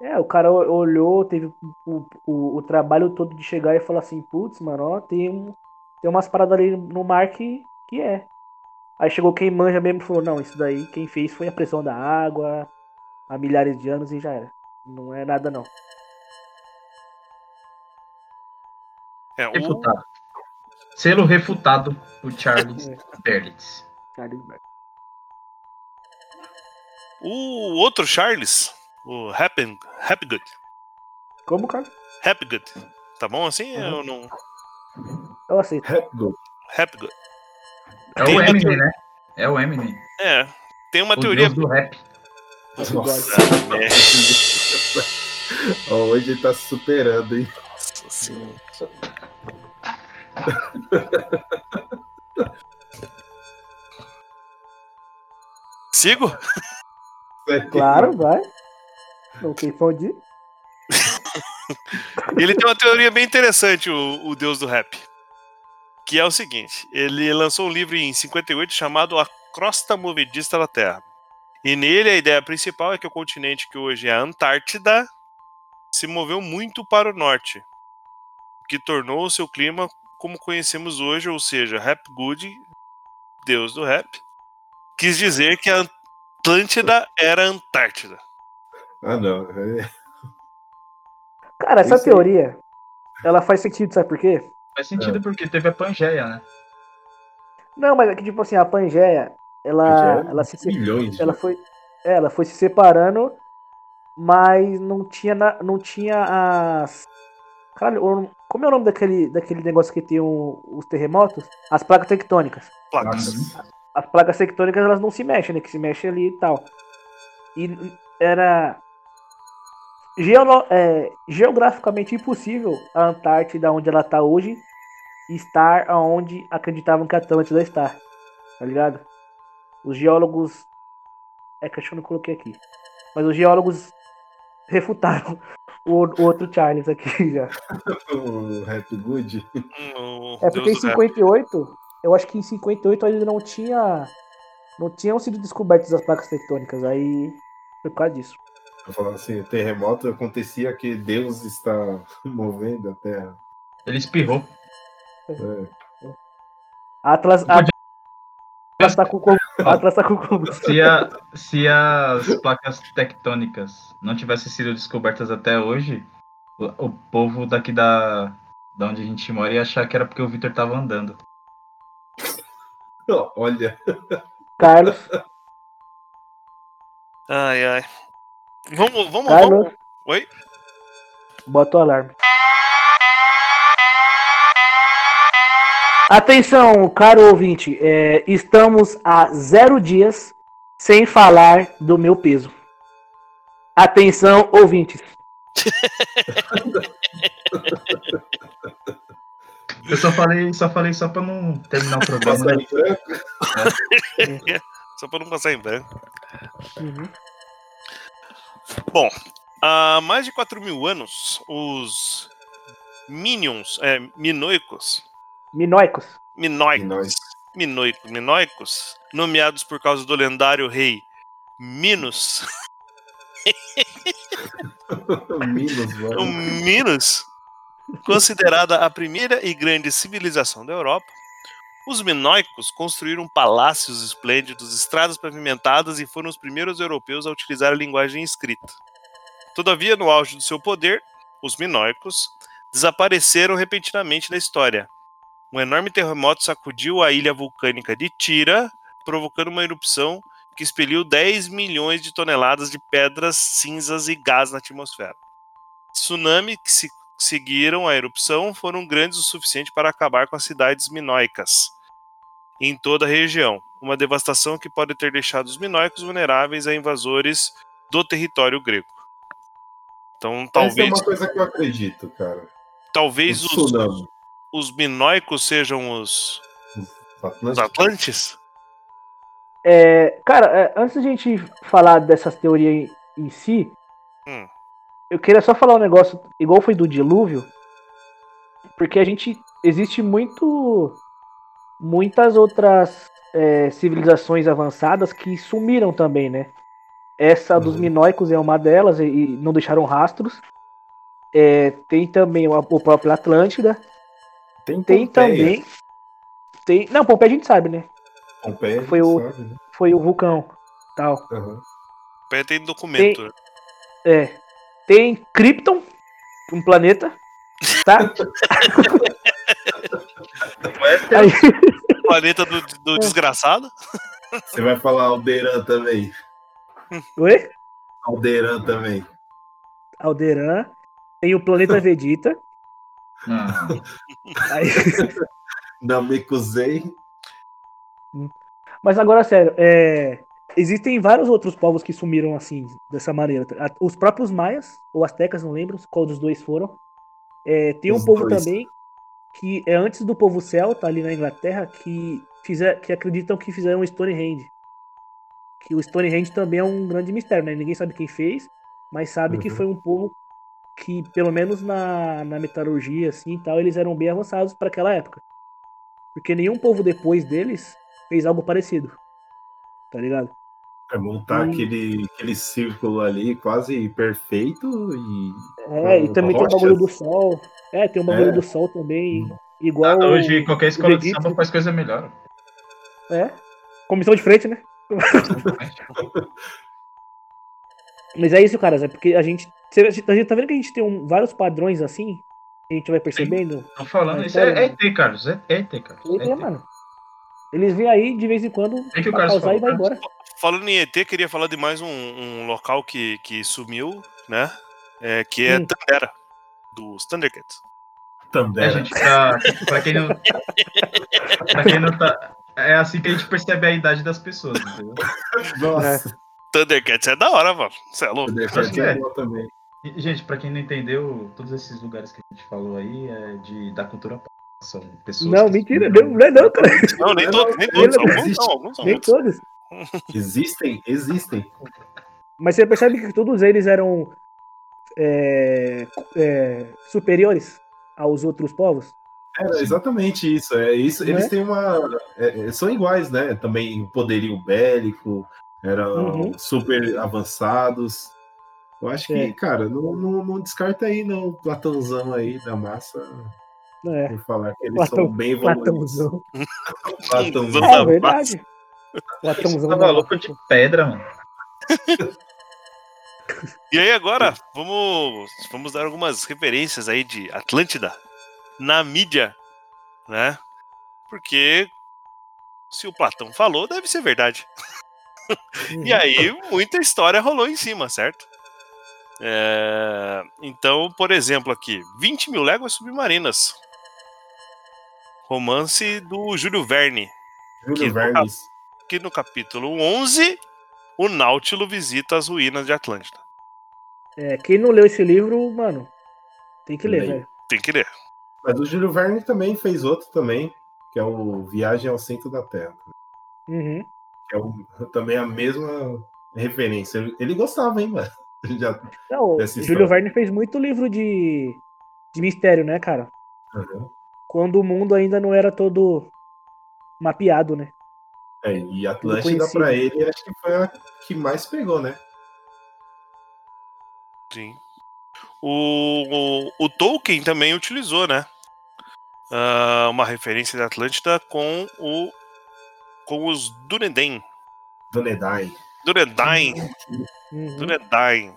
É, o cara olhou, teve o, o, o trabalho todo de chegar e falar assim, putz, mano, ó, tem, um, tem umas paradas ali no mar que, que é. Aí chegou quem manja mesmo e falou, não, isso daí quem fez foi a pressão da água há milhares de anos e já era. Não é nada não. É, o, Refutado. Selo refutado por Charles [laughs] É. Berlitz. Charles o outro Charles, o Happy, Happygood, Como, cara? Happygood, tá bom assim? Uhum. Eu não Eu aceito. Rap Go. Happygood. É Tem o Eminem, teo- né? É o Eminem. É, tem uma o teoria deus do rap. Nossa, [laughs] É, hoje ele tá se superando, hein? nossa senhora. Sigo? Claro, vai. Não tem pra onde ir. Ele tem uma teoria bem interessante, o, o deus do rap. Que é o seguinte: ele lançou um livro em 58 chamado A Crosta Movedista da Terra. E nele a ideia principal é que o continente que hoje é a Antártida se moveu muito para o norte, que tornou o seu clima como conhecemos hoje, ou seja, Rap Good, deus do rap, quis dizer que a Atlântida era a Antártida. Ah, não. É- Cara, essa Isso teoria, ela faz sentido, sabe por quê? Faz sentido porque teve a Pangeia, né? Não, mas é que tipo assim, a Pangeia, ela, é ela se milhões ela foi, é, ela foi se separando, mas não tinha na- não tinha as Caralho, como é o nome daquele, daquele negócio que tem o- os terremotos? As placas tectônicas. Placas. As placas tectônicas elas não se mexem, né? Que se mexe ali e tal. E era geolo- é, geograficamente impossível a Antártida, onde ela tá hoje, estar aonde acreditavam que a Atlântida está. Tá ligado? Os geólogos. É que acho que eu não coloquei aqui. Mas os geólogos [laughs] refutaram o, o outro Charles aqui [laughs] já. O Rap Good. O É porque em deus rap. 58, eu acho que em 58 ainda não tinha. Não tinham sido descobertas as placas tectônicas. Aí foi por causa disso. Eu falando assim, o terremoto acontecia que Deus está [laughs] movendo a Terra. Ele espirrou. É. Atlas, Podia- Atlas tá com com- [laughs] Atlas tá. Se, a- se as placas tectônicas não tivessem sido descobertas até hoje, o, o povo daqui da, da onde a gente mora ia achar que era porque o Victor tava andando. Olha, Carlos, Ai, ai. Vamos, vamos, Carlos, vamos. Oi? bota o alarme. Atenção, caro ouvinte, é, estamos há zero dias sem falar do meu peso. Atenção, ouvintes. [laughs] Eu só falei, só falei só pra não terminar o programa. né? branco. [laughs] Só pra não passar em branco. Uhum. Bom, há mais de 4 mil anos, os Minions, é, minoicos, Minoicos. minoicos, minoicos, minoicos, nomeados por causa do lendário rei Minos, [laughs] Minos, o mano. Minos, considerada a primeira e grande civilização da Europa, os minoicos construíram palácios esplêndidos, estradas pavimentadas e foram os primeiros europeus a utilizar a linguagem escrita. Todavia, no auge do seu poder, os minoicos desapareceram repentinamente da história. Um enorme terremoto sacudiu a ilha vulcânica de Tira, provocando uma erupção que expeliu 10 milhões de toneladas de pedras, cinzas e gás na atmosfera. Tsunami que se seguiram a erupção foram grandes o suficiente para acabar com as cidades minoicas em toda a região, uma devastação que pode ter deixado os minoicos vulneráveis a invasores do território grego. Então, Essa é talvez, uma coisa que eu acredito, cara. talvez O os, tsunami. Os minoicos sejam os, os. Atlantes? É, cara, é, antes da gente falar dessas teorias em, em si, Hum. eu queria só falar um negócio, igual foi do dilúvio, porque a gente. Existe muito. Muitas outras é, civilizações avançadas que sumiram também, né? Essa dos Uhum. minoicos é uma delas e, e não deixaram rastros. É, tem também o, o próprio Atlântida. Tem, Tem Pompeia. também. Tem, não, Pompeia a gente sabe, né? Pompeia, Foi o- sabe, né? Foi o vulcão. Tal. Aham. Pé tem documento. né? É. Tem Krypton, um planeta. Tá? Aí, [laughs] Planeta do, do desgraçado. Você vai falar Alderan também. oi? Alderan também. Alderan. Tem o planeta [laughs] Vegeta. Ah, Aí- [laughs] Namekusei. Mas agora, sério, é, existem vários outros povos que sumiram assim, dessa maneira. Os próprios maias, ou astecas, não lembro qual dos dois foram. É, tem um Os povo dois. também que é antes do povo celta, ali na Inglaterra, que, fizer, que acreditam que fizeram o Stonehenge. Que o Stonehenge também é um grande mistério, né? Ninguém sabe quem fez, mas sabe que Uhum. foi um povo que, pelo menos na, na metalurgia assim, e tal, eles eram bem avançados para aquela época. Porque nenhum povo depois deles fez algo parecido. Tá ligado? É montar Hum. aquele, aquele círculo ali quase perfeito e. É, e também tem o bagulho do sol. É, tem o bagulho É. do sol também. Igual. hoje qualquer escola de samba faz coisa melhor. É. Comissão de frente, né? [laughs] Mas é isso, cara. É porque a gente. Cê- A gente tá vendo que a gente tem um- vários padrões assim. A gente vai percebendo. Tô falando, isso é, é ET, Carlos. É ET, Carlos. E, É é, ET. mano. Eles vêm aí de vez em quando É que pra causar e vai falou, embora. Falando em ET, queria falar de mais um, um local que, que sumiu, né? É, que é Hum. Tandera, dos Thundercats. É, Tandera. gente, pra, pra quem não. pra quem não tá. É assim que a gente percebe a idade das pessoas, entendeu? Nossa, Thundercats é da hora, mano. Você é louco? Thundercat Acho que é é. também. E, gente, pra quem não entendeu, todos esses lugares que a gente falou aí é de, da cultura pop. São pessoas. Não, mentira. Não, não é não, cara. Não, nem todos, nem todos. Alguns existe. são, alguns são Nem muitos. todos. Existem, existem. Mas você percebe que todos eles eram é, é, superiores aos outros povos? Era exatamente isso. É isso. Não Eles é? têm uma. é, é, são iguais, né? Também o poderio bélico, eram Uhum. super avançados. Eu acho que, É. cara, não, não, não descarta aí, não. O Platãozão aí da massa. É, Por falar que eles Platão- são bem evoluídos. Platãozão. Platãozão. Tá É verdade. Platãozão Tava da- louco de pedra, mano. E aí agora, vamos, vamos dar algumas referências aí de Atlântida na mídia, né? Porque se o Platão falou, deve ser verdade. [laughs] E aí, muita história rolou em cima, certo? É, Então, por exemplo, aqui, 20 mil léguas submarinas. Romance do Júlio Verne, que Júlio no que no capítulo 11, o Náutilo visita as ruínas de Atlântida. É, quem não leu esse livro, mano, tem que ler, velho. Tem que ler. Mas o Júlio Verne também fez outro também, que é o Viagem ao Centro da Terra. Uhum. Que é o- também a mesma referência. Ele, ele gostava, hein, mano? [laughs] Já, Não, Júlio. Verne fez muito livro de, de mistério, né, cara? Uhum. Quando o mundo ainda não era todo mapeado, né? É, e Atlântida pra ele acho que foi a que mais pegou, né? Sim. O, o, o Tolkien também utilizou, né? Ah, uma referência da Atlântida com o com os Dunedain. Dunedain. Dunedain, Uhum. Dunedain,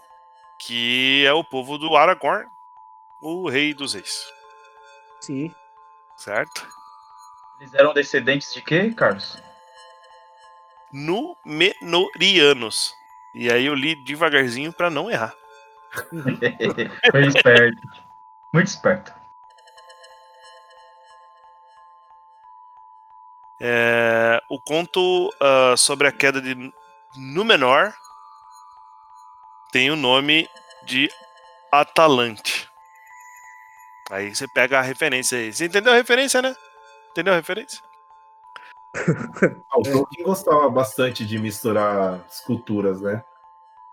que é o povo do Aragorn, o rei dos reis, Sim. certo? Eles eram descendentes de quê, Carlos? Númenóreanos. E aí eu li devagarzinho pra não errar. [laughs] Foi esperto. Muito esperto. É, o conto ah, sobre a queda de Númenor tem o nome de Atalante. Aí você pega a referência aí. Você entendeu a referência, né? Entendeu a referência? [laughs] Ah, o Tolkien gostava bastante de misturar as culturas, né?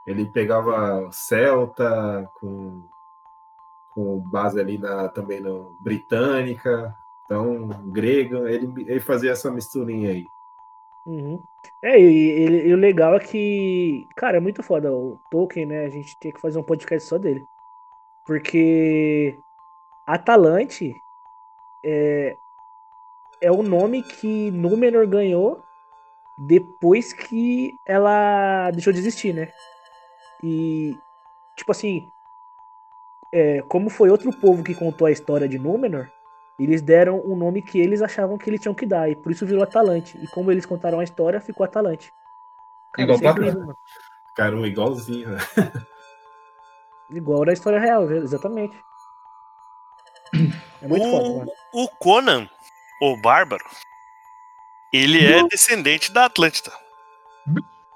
Ele pegava celta com, com base ali na, também no britânica, então grego, ele, ele fazia essa misturinha aí. Uhum. É, e, ele- e o legal é que, cara, é muito foda o Tolkien, né? A gente tem que fazer um podcast só dele. Porque Atalante é, é o nome que Númenor ganhou depois que ela deixou de existir, né? E, tipo assim, é, como foi outro povo que contou a história de Númenor, eles deram um nome que eles achavam que eles tinham que dar, e por isso virou Atalante. E como eles contaram a história, ficou Atalante. Igual isso é Platão. incrível, mano. Cara, um igualzinho, né? [laughs] Igual na história real, exatamente. É muito foda, mano. O, o Conan, o Bárbaro, ele é descendente da Atlântida.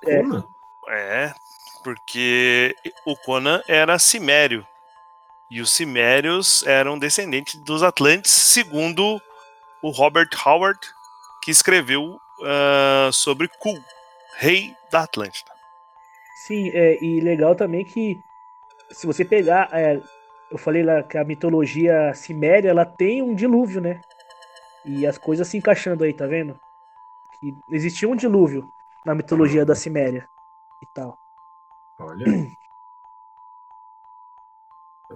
É. Como? É, porque o Conan era cimério. E os cimérios eram descendentes dos Atlantes, segundo o Robert Howard, que escreveu ah, sobre Kul, rei da Atlântida. Sim, é, e legal também que se você pegar, é, eu falei lá que a mitologia ciméria, ela tem um dilúvio, né? E as coisas se encaixando aí, tá vendo? Que existia um dilúvio na mitologia da Ciméria e tal. Olha. [clears throat]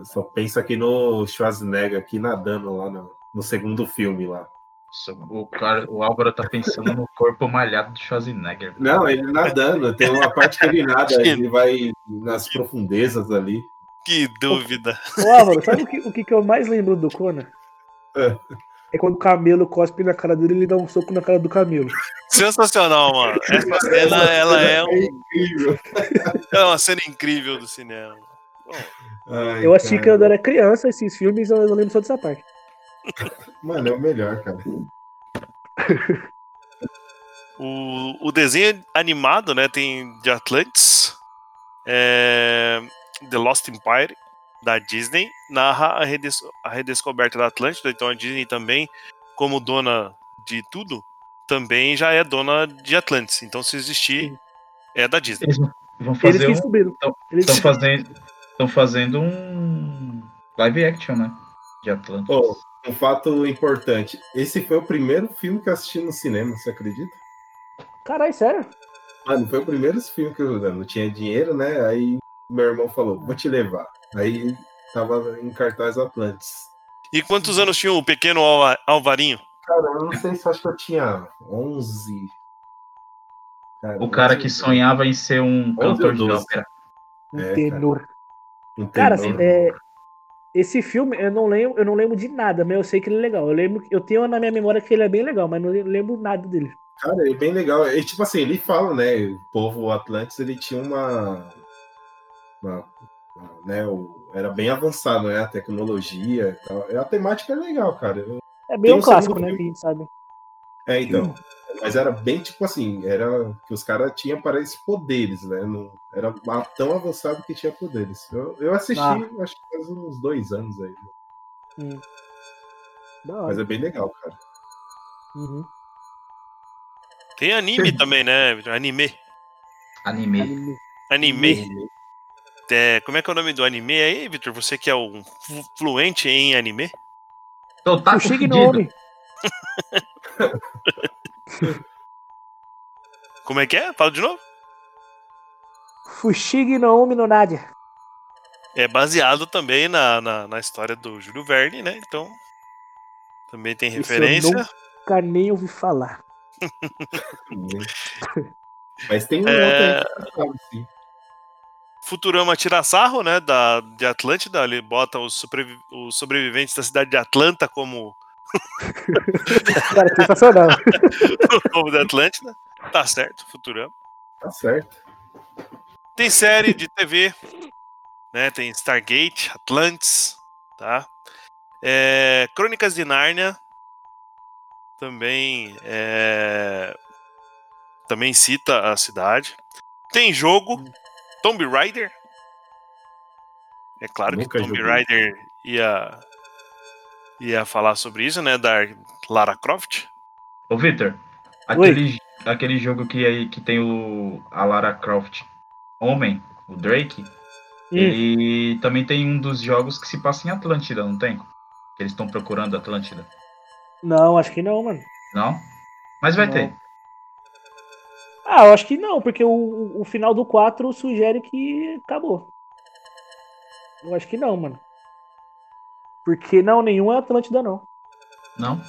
Só penso aqui no Schwarzenegger aqui nadando lá no, no segundo filme lá. O, cara, o Álvaro tá pensando no corpo malhado do Schwarzenegger. Não, ele nadando, tem uma parte que ele nada, ele vai nas profundezas ali. Que dúvida! Ô Álvaro, sabe o que, o que eu mais lembro do Conan? É. É quando o camelo cospe na cara dele e ele dá um soco na cara do camelo. Sensacional, mano. Essa cena, ela é, um- incrível. é uma cena incrível do cinema. Ai, Eu assisti cara. que eu era criança esses filmes, eu eu lembro só dessa parte. Mano, é o melhor, cara. O, o desenho animado, né, tem de Atlantis, é, The Lost Empire, da Disney, narra a, redes, a redescoberta da Atlântida, então a Disney também, como dona de tudo, também já é dona de Atlantis. Então se existir, Sim. é da Disney. Eles vão Eles fazer um. Eles Estão fazendo, estão fazendo um live action, né? De Atlantis. Oh, um fato importante. Esse foi o primeiro filme que eu assisti no cinema, você acredita? Caralho, sério? Mano, foi o primeiro filme que eu não tinha dinheiro, né? Aí meu irmão falou, vou te levar. Aí tava em cartaz Atlantis. E quantos anos tinha o pequeno Alva- Alvarinho? Cara, eu não sei se eu acho que eu tinha 11. O cara que sonhava em ser um cantor de ópera. Um É, tenor. Cara, tenor. é, esse filme eu não lembro, eu não lembro de nada, mas eu sei que ele é legal. Eu lembro, eu tenho na minha memória que ele é bem legal, mas não lembro nada dele. Cara, é bem legal. E, tipo assim, ele fala, né? O povo Atlantis, ele tinha uma. uma- né, o- era bem avançado, né? A tecnologia e tal. A temática é legal, cara. Eu- É bem um clássico, né, que a gente sabe. É, então. Mas era bem tipo assim, era que os caras tinham para esses poderes, né? Não, era tão avançado que tinha poderes. Eu, eu assisti, Ah. acho que faz uns dois anos aí. Hum. Mas é bem legal, cara. Uhum. Tem anime também, né? Vitor? Anime. Anime. Anime. Anime. É, como é que é o nome do anime aí, Vitor? Você que é um flu- fluente em anime? Tô tá Fushigi no. Omi. [laughs] [laughs] Como é que é? Fala de novo. Fushigi no Omi no Nadia. É baseado também na, na, na história do Júlio Verne, né? Então. Também tem eu referência. Nunca nem ouvi falar. [laughs] Mas tem um É. outro aí que sabe, sim. Futurama tira sarro, né? Da, de Atlântida. Ele bota os, sobrevi- os sobreviventes da cidade de Atlanta como [laughs] Cara, sensacional. o povo da Atlântida. Tá certo, Futurama. Tá certo. Tem série de TV, né? Tem Stargate, Atlantis, tá? É, Crônicas de Nárnia também é, também cita a cidade. Tem jogo, Tomb Raider. É claro Nunca que Tomb joguei. Raider ia ia falar sobre isso, né? Da Lara Croft. Ô, Victor, aquele, aquele jogo que, aí, que tem o, a Lara Croft Homem, o Drake, Hum. ele também tem um dos jogos que se passa em Atlântida, não tem? Que eles estão procurando Atlântida. Não, acho que não, mano. Não? Mas vai Não. ter. Ah, eu acho que não, porque o, o final do 4 sugere que acabou. Eu acho que não, mano. Porque não, nenhum é Atlântida, não. Não?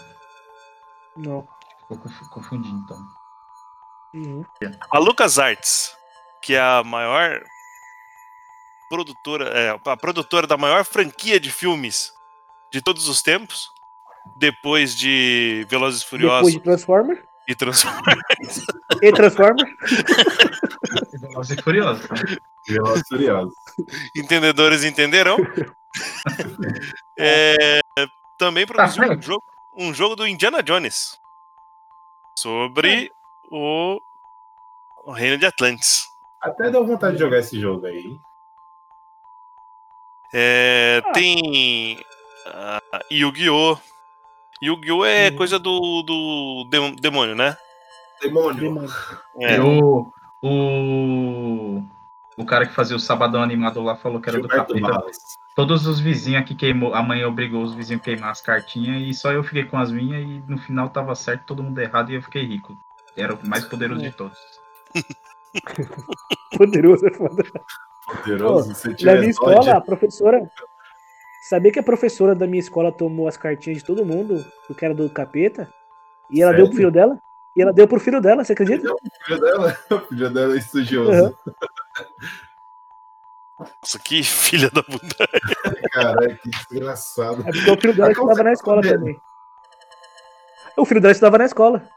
Não. Ficou confu- confundindo, então. Uhum. A LucasArts, que é a maior produtora, é, a produtora da maior franquia de filmes de todos os tempos, depois de Velozes e Depois Furiosos de Transformer. e Transformers. E Transformer. [laughs] Velozes e Furiosos. Velozes. Entendedores entenderão. [laughs] É, também produziu um jogo, um jogo do Indiana Jones sobre o, o Reino de Atlantis. Até deu vontade de jogar esse jogo aí. É, Ah. Tem ah, Yu-Gi-Oh! Yu-Gi-Oh! é Hum. coisa do, do dem- demônio, né? Demônio. Demônio. É. O, o, cara que fazia o Sabadão Animado lá falou que era do Gilberto capeta. Barros. Todos os vizinhos aqui queimou. A mãe obrigou os vizinhos a queimar as cartinhas e só eu fiquei com as minhas e no final tava certo, todo mundo errado e eu fiquei rico. Era o mais poderoso de todos. [laughs] Poderoso é foda. Poderoso. Na minha escola, a professora. Sabia que a professora da minha escola tomou as cartinhas de todo mundo, porque era do capeta? E ela Sério? deu pro filho dela? E ela deu pro filho dela, você acredita? O filho dela, [laughs] o filho dela é estudioso. Uhum. Nossa, que filha da puta. Caralho, que desgraçado. É porque o filho dela Mas estudava na escola também. O filho dela estudava na escola.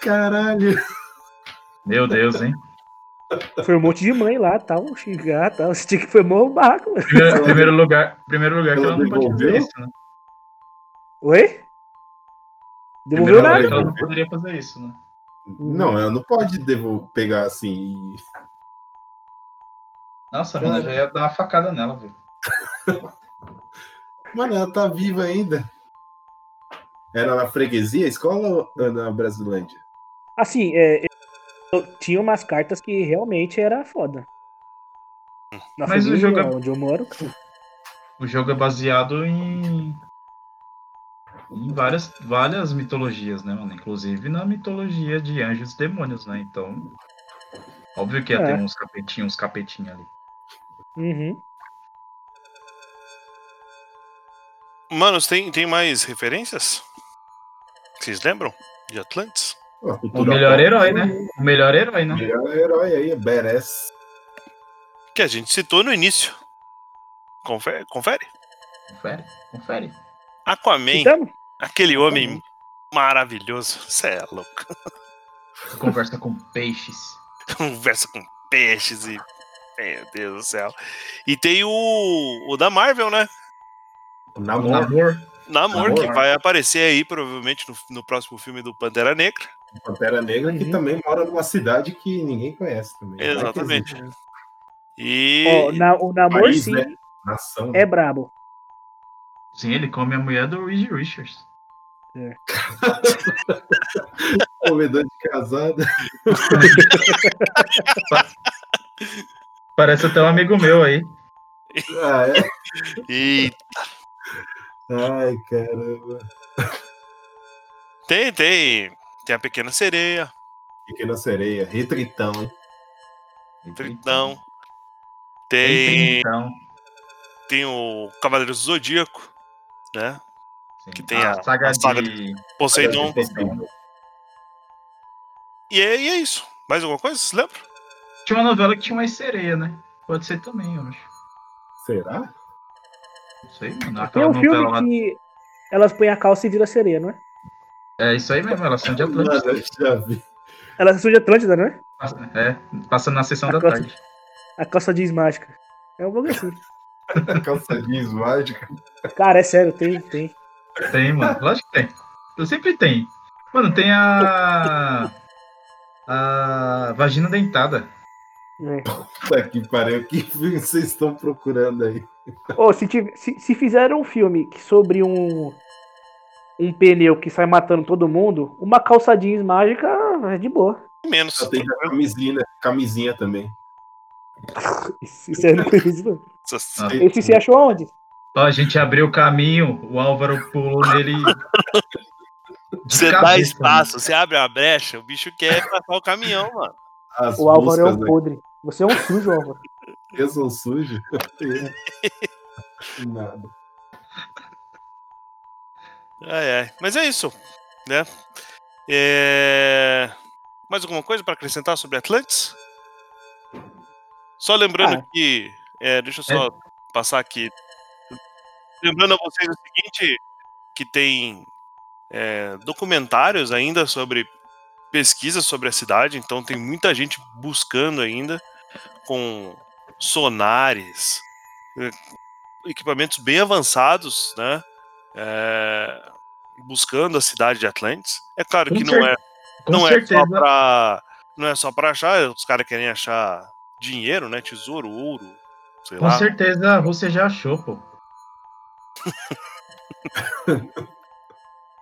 Caralho. Meu Deus, hein? Foi um monte de mãe lá, tal, xingar, tal. Você tinha que foi mó barraco, mano. Primeiro, primeiro lugar, primeiro lugar que Ela não pode fazer devolveu? isso, né? Oi? Devolveu Primeiro nada. ela não poderia fazer isso, né? Não, ela não pode devo- pegar assim. e- Nossa, mano, já ia dar uma facada nela, viu? [laughs] Mano, ela tá viva ainda. Era na freguesia, a escola ou na Brasilândia? Assim, é, eu tinha umas cartas que realmente era foda. Na Mas o jogo é- onde eu moro. [laughs] O jogo é baseado em. Em várias, várias mitologias, né, mano? Inclusive na mitologia de anjos e demônios, né? Então. Óbvio que ia É. ter uns capetinhos, uns capetinhos ali. Uhum. Manos, tem, tem mais referências? Vocês lembram de Atlantis? Ó, O melhor pop, herói, né? O melhor herói, O né? melhor herói aí, Badass. Que a gente citou no início. Confere? confere? Confere, confere. Aquaman, Então, aquele homem maravilhoso. Cê é louco. Conversa com peixes. [laughs] Conversa com peixes e. Meu Deus do céu. E tem o, o da Marvel, né? O Namor. namor. Namor, Namor. que vai aparecer aí, provavelmente, no, no próximo filme do Pantera Negra. Pantera Negra, que Uhum. também mora numa cidade que ninguém conhece também. Exatamente. existe. E. ó, na- o namoro País, sim né? Nação. é brabo. Sim, ele come a mulher do Reed Richards. [laughs] Comedor de casada. [laughs] Parece até um amigo meu aí. Ah, é? e Ai, caramba. tem, tem. Tem a Pequena Sereia, Pequena sereia. Retritão, hein? Tritão. Tem Tem, tem o Cavaleiro do Zodíaco, né? Sim. Que tem a- saga, a saga de. Poseidon. Poseidon. E é, e é isso. Mais alguma coisa? Vocês lembram? Tinha uma novela que tinha mais sereia, né? Pode ser também, eu acho. Será? Não sei, mano. Tem Aquela um novela filme lá. que elas põem a calça e vira sereia, não é? É isso aí mesmo, elas são de vi. Elas são de Atlântida, não é? Passa- É, passa na sessão A da calça- tarde. A calça jeans mágica. É um bagulho assim. [laughs] Calça jeans mágica. Cara, é sério, tem, tem. Tem, mano. Lógico que tem. Sempre tem. Mano, tem a. A vagina dentada. É. Puta que pariu. Que filme vocês estão procurando aí? Ô, se, tive- se, se fizeram um filme sobre um um pneu que sai matando todo mundo, uma calça jeans mágica é de boa. Menos. Só tem a camisinha, camisinha também. [laughs] Isso, isso eu não. Esse você achou aonde? Ó, a gente abriu o caminho, o Álvaro pulou nele. [laughs] de Você dá cabeça, espaço, você abre a brecha, o bicho quer passar o caminhão, mano. As O Álvaro é um podre. Você é um sujo, Álvaro. [laughs] eu sou sujo. [laughs] Nada. Ai, ai. Mas é isso, né? É... Mais alguma coisa para acrescentar sobre Atlantis? Só lembrando Ah. que. é, deixa eu só passar aqui. Lembrando a vocês o seguinte: que tem é, documentários ainda sobre pesquisas sobre a cidade, então tem muita gente buscando ainda com sonares, eh, equipamentos bem avançados, né? É, buscando a cidade de Atlantis. É claro Com que não é, Com não é certeza. só pra não é só para achar, os caras querem achar dinheiro, né? Tesouro, ouro, sei Com lá. certeza a Rússia já achou, pô.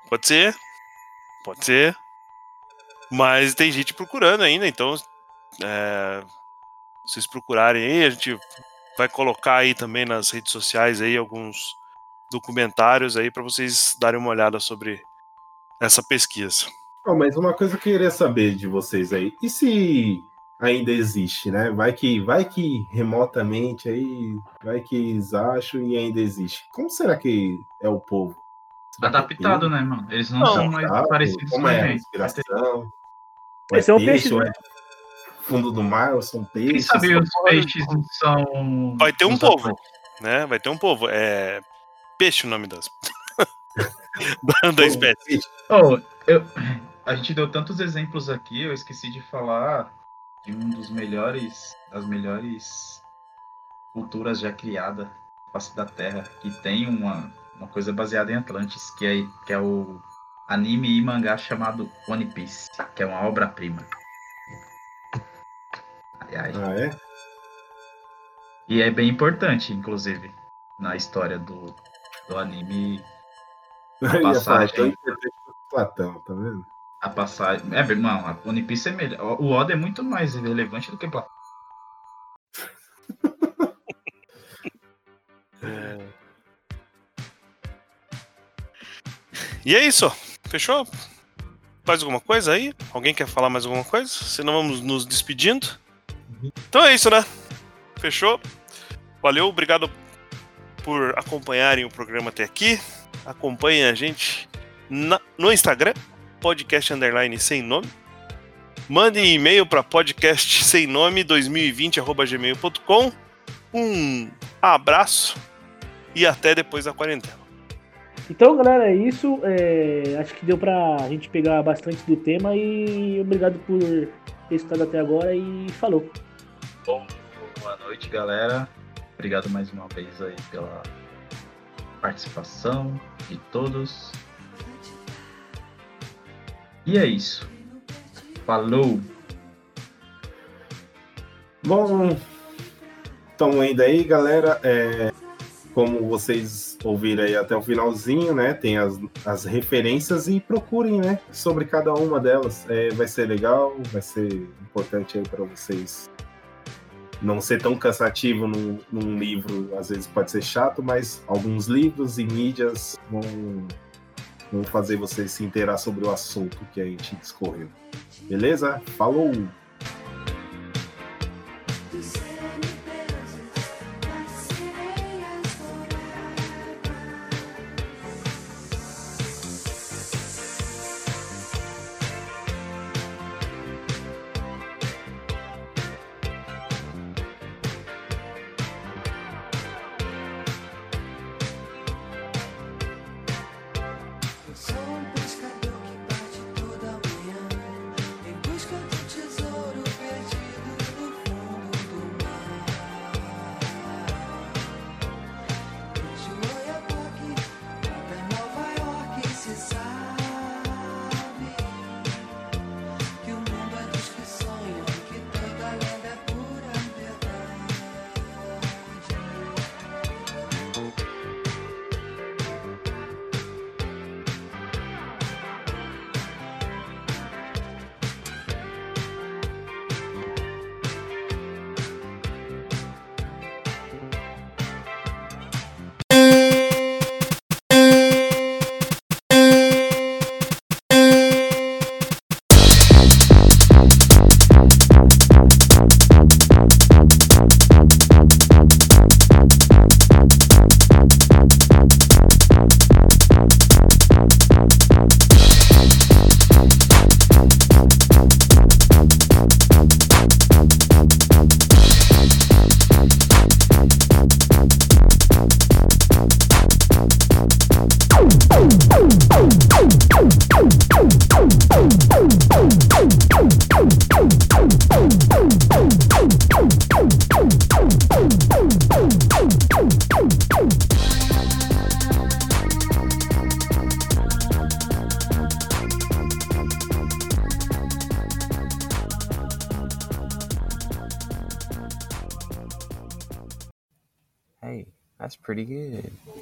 Pode ser. Pode ser. Mas tem gente procurando ainda, então. É, se vocês procurarem aí, a gente vai colocar aí também nas redes sociais aí alguns documentários aí para vocês darem uma olhada sobre essa pesquisa. Ó, mas uma coisa que eu queria saber de vocês aí. E se ainda existe, né? Vai que, vai que remotamente aí, vai que eles acham e ainda existe. Como será que é o povo? É Adaptado, peixe? né, mano? Eles não, Não, são mais Adaptado? parecidos Como com a é a gente. respiração? Eles são peixe, peixes, ou né? é fundo do mar, ou são Quem peixes? sabe são- os peixes são. Vai ter um povo. Né? Vai ter um povo. É. Peixe o nome das. [laughs] da, da espécie. Peixe. Oh, eu- a gente deu tantos exemplos aqui, eu esqueci de falar de um dos melhores, das melhores culturas já criadas na face da Terra, que tem uma, uma coisa baseada em Atlantis, que é, que é o anime e mangá chamado One Piece, que é uma obra-prima. Ai, ai. Ah, é? E é bem importante, inclusive, na história do, do anime, [laughs] Eu ia falar, passagem. tão importante Platão, tá vendo? A passagem. É, mano, a One Piece é melhor. O Oda é muito mais relevante do que Platão. [laughs] E é isso. Fechou? Mais alguma coisa aí? Alguém quer falar mais alguma coisa? Senão vamos nos despedindo. Então é isso, né? Fechou? Valeu, obrigado por acompanharem o programa até aqui. Acompanhem a gente na- no Instagram, podcast underline sem nome. Mandem e-mail para podcast sem nome 2020@gmail.com. Um abraço e até depois da quarentena. Então, galera, é isso. É, acho que deu pra gente pegar bastante do tema e obrigado por ter estado até agora e falou. Bom, boa noite, galera. Obrigado mais uma vez aí pela participação de todos. E é isso. Falou! Bom, então ainda aí, galera. É, como vocês ouviram aí até o finalzinho, né? Tem as, as referências e procurem, né? Sobre cada uma delas. É, vai ser legal, vai ser importante aí para vocês não ser tão cansativo num, num livro. Às vezes pode ser chato, mas alguns livros e mídias vão, vão fazer vocês se inteirar sobre o assunto que a gente discorreu. Beleza? Falou!